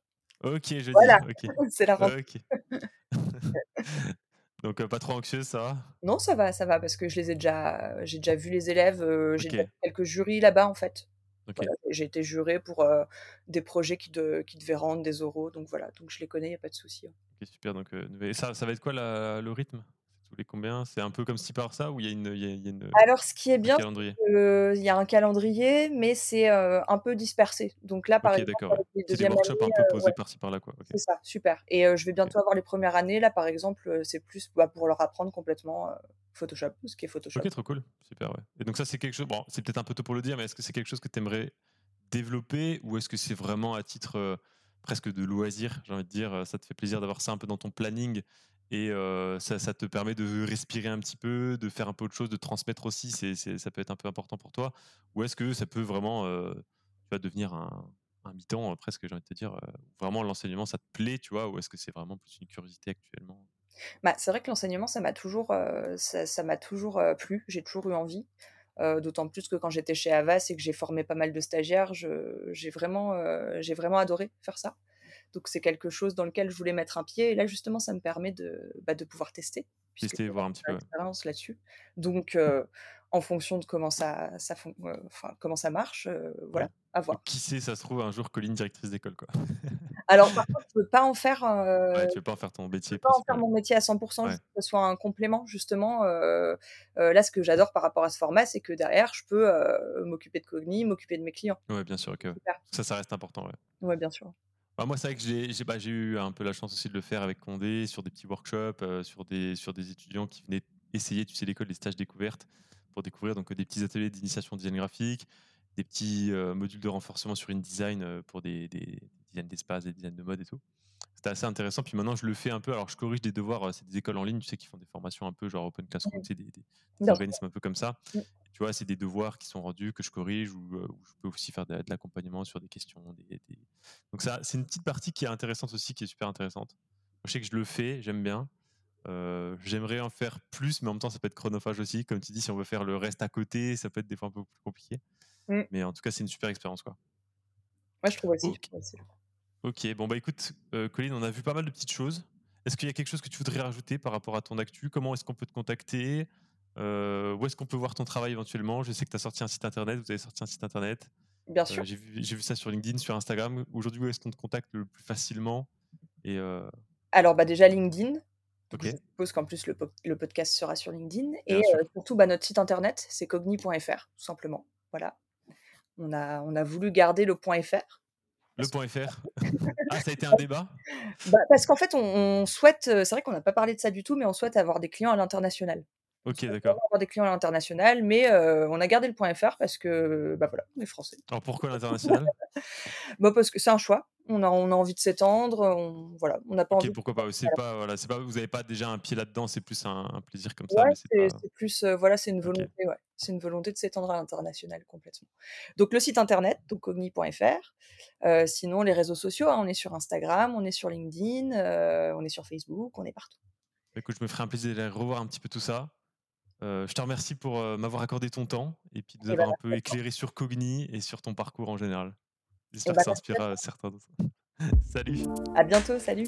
Ok, je voilà. dis. C'est la rentrée. Donc pas trop anxieuse, ça va? Non, ça va, ça va, parce que je les ai déjà, j'ai déjà vu les élèves, j'ai déjà quelques jurys là-bas en fait. j'ai été juré pour des projets qui, de, qui devaient rendre des oraux, donc voilà, donc je les connais, il n'y a pas de souci. Hein. Super. Donc, ça, ça va être quoi la, le rythme? Les combien? C'est un peu comme si par ça ou il y a une, y a, une Alors, ce qui est bien, il y a un calendrier, mais c'est un peu dispersé. Donc là, par exemple, c'est des workshops un peu posés par-ci par-là, quoi. C'est ça, super. Et je vais bientôt avoir les premières années. Là, par exemple, c'est plus bah, pour leur apprendre complètement Photoshop, ce qui est Photoshop. Ok, trop cool, super. Ouais. Et donc ça, c'est quelque chose. Bon, c'est peut-être un peu tôt pour le dire, mais est-ce que c'est quelque chose que tu aimerais développer ou est-ce que c'est vraiment à titre presque de loisir, j'ai envie de dire, ça te fait plaisir d'avoir ça un peu dans ton planning et ça, ça, te permet de respirer un petit peu, de faire un peu autre chose, de transmettre aussi, ça peut être un peu important pour toi Ou est-ce que ça peut vraiment vas devenir un, un mi-temps presque, j'ai envie de te dire, vraiment l'enseignement, ça te plaît, tu vois, ou est-ce que c'est vraiment plus une curiosité actuellement? Bah, C'est vrai que l'enseignement, ça m'a toujours, ça, plu, j'ai toujours eu envie. D'autant plus que quand j'étais chez Avas et que j'ai formé pas mal de stagiaires, j'ai vraiment, j'ai vraiment adoré faire ça. Donc c'est quelque chose dans lequel je voulais mettre un pied. Et là, justement, ça me permet de, bah, de pouvoir tester. Tester, voir un petit peu. Expérience là-dessus. Donc, en fonction de comment ça, ça, comment ça marche, voilà, à voir. qui sait, ça se trouve un jour Colline directrice d'école, quoi. Alors, par contre, je ne veux pas en faire. Ouais, tu veux pas en faire ton métier. Je veux pas en faire mon métier à 100%, que ce soit un complément, justement. là, ce que j'adore par rapport à ce format, c'est que derrière, je peux m'occuper de Cogni, m'occuper de mes clients. Oui, bien sûr. que Ça, ça reste important. Ouais, ouais bien sûr. Bah, moi, c'est vrai que j'ai bah, eu un peu la chance aussi de le faire avec Condé sur des petits workshops, euh, sur, des, sur des étudiants qui venaient essayer, tu sais, l'école, des stages découvertes pour découvrir donc des petits ateliers d'initiation design graphique, des petits euh, modules de renforcement sur InDesign euh, pour des, des designs d'espace, des designs de mode et tout. C'était assez intéressant. Puis maintenant, je le fais un peu. Alors, je corrige des devoirs. C'est des écoles en ligne, tu sais, qui font des formations un peu genre Open Classroom, tu sais, des, des, organismes un peu comme ça. Mmh tu vois, c'est des devoirs qui sont rendus, que je corrige, ou, euh, je peux aussi faire de, l'accompagnement sur des questions. Donc ça, c'est une petite partie qui est intéressante aussi, qui est super intéressante. Je sais que je le fais, j'aime bien. Euh, j'aimerais en faire plus, mais en même temps, ça peut être chronophage aussi. Comme tu dis, si on veut faire le reste à côté, ça peut être des fois un peu plus compliqué. Mmh. Mais en tout cas, c'est une super expérience. Quoi. Moi, je trouve aussi. Ok, bon, bah écoute, euh, Colline, on a vu pas mal de petites choses. Est-ce qu'il y a quelque chose que tu voudrais rajouter par rapport à ton actu? Comment est-ce qu'on peut te contacter? Euh, où est-ce qu'on peut voir ton travail éventuellement? Je sais que tu as sorti un site internet, vous avez sorti un site internet. Bien euh, sûr. j'ai, vu, ça sur LinkedIn, sur Instagram. Aujourd'hui, où est-ce qu'on te contacte le plus facilement? Et euh Alors, bah, déjà LinkedIn. Je suppose qu'en plus le, podcast sera sur LinkedIn. et surtout, bah, notre site internet, c'est cogni.fr, tout simplement. Voilà. On a, on a voulu garder le .fr. Le .fr Ah, ça a été un débat? Bah, Parce qu'en fait, on souhaite, c'est vrai qu'on n'a pas parlé de ça du tout, mais on souhaite avoir des clients à l'international. Ok, d'accord. On avoir des clients à l'international, mais on a gardé le point .fr parce que, bah voilà, on est français. Alors pourquoi l'international? Bah Parce que c'est un choix. On a, on a envie de s'étendre. On, voilà, on n'a pas Ok, envie. pourquoi pas? C'est pas, voilà, c'est pas, vous n'avez pas déjà un pied là-dedans. C'est plus un, plaisir comme ça. C'est plus, voilà, c'est une volonté. Ouais, c'est une volonté de s'étendre à l'international complètement. Donc le site internet, donc cogni.fr. sinon les réseaux sociaux, hein, on est sur Instagram, on est sur LinkedIn, on est sur Facebook, on est partout. Écoute, je me ferai un plaisir de revoir un petit peu tout ça. Euh, je te remercie pour euh, m'avoir accordé ton temps et puis de nous eh avoir ben, un peu éclairé sur Cogni et sur ton parcours en général. J'espère eh que ça ben, inspirera certains d'autres. salut. À bientôt, salut.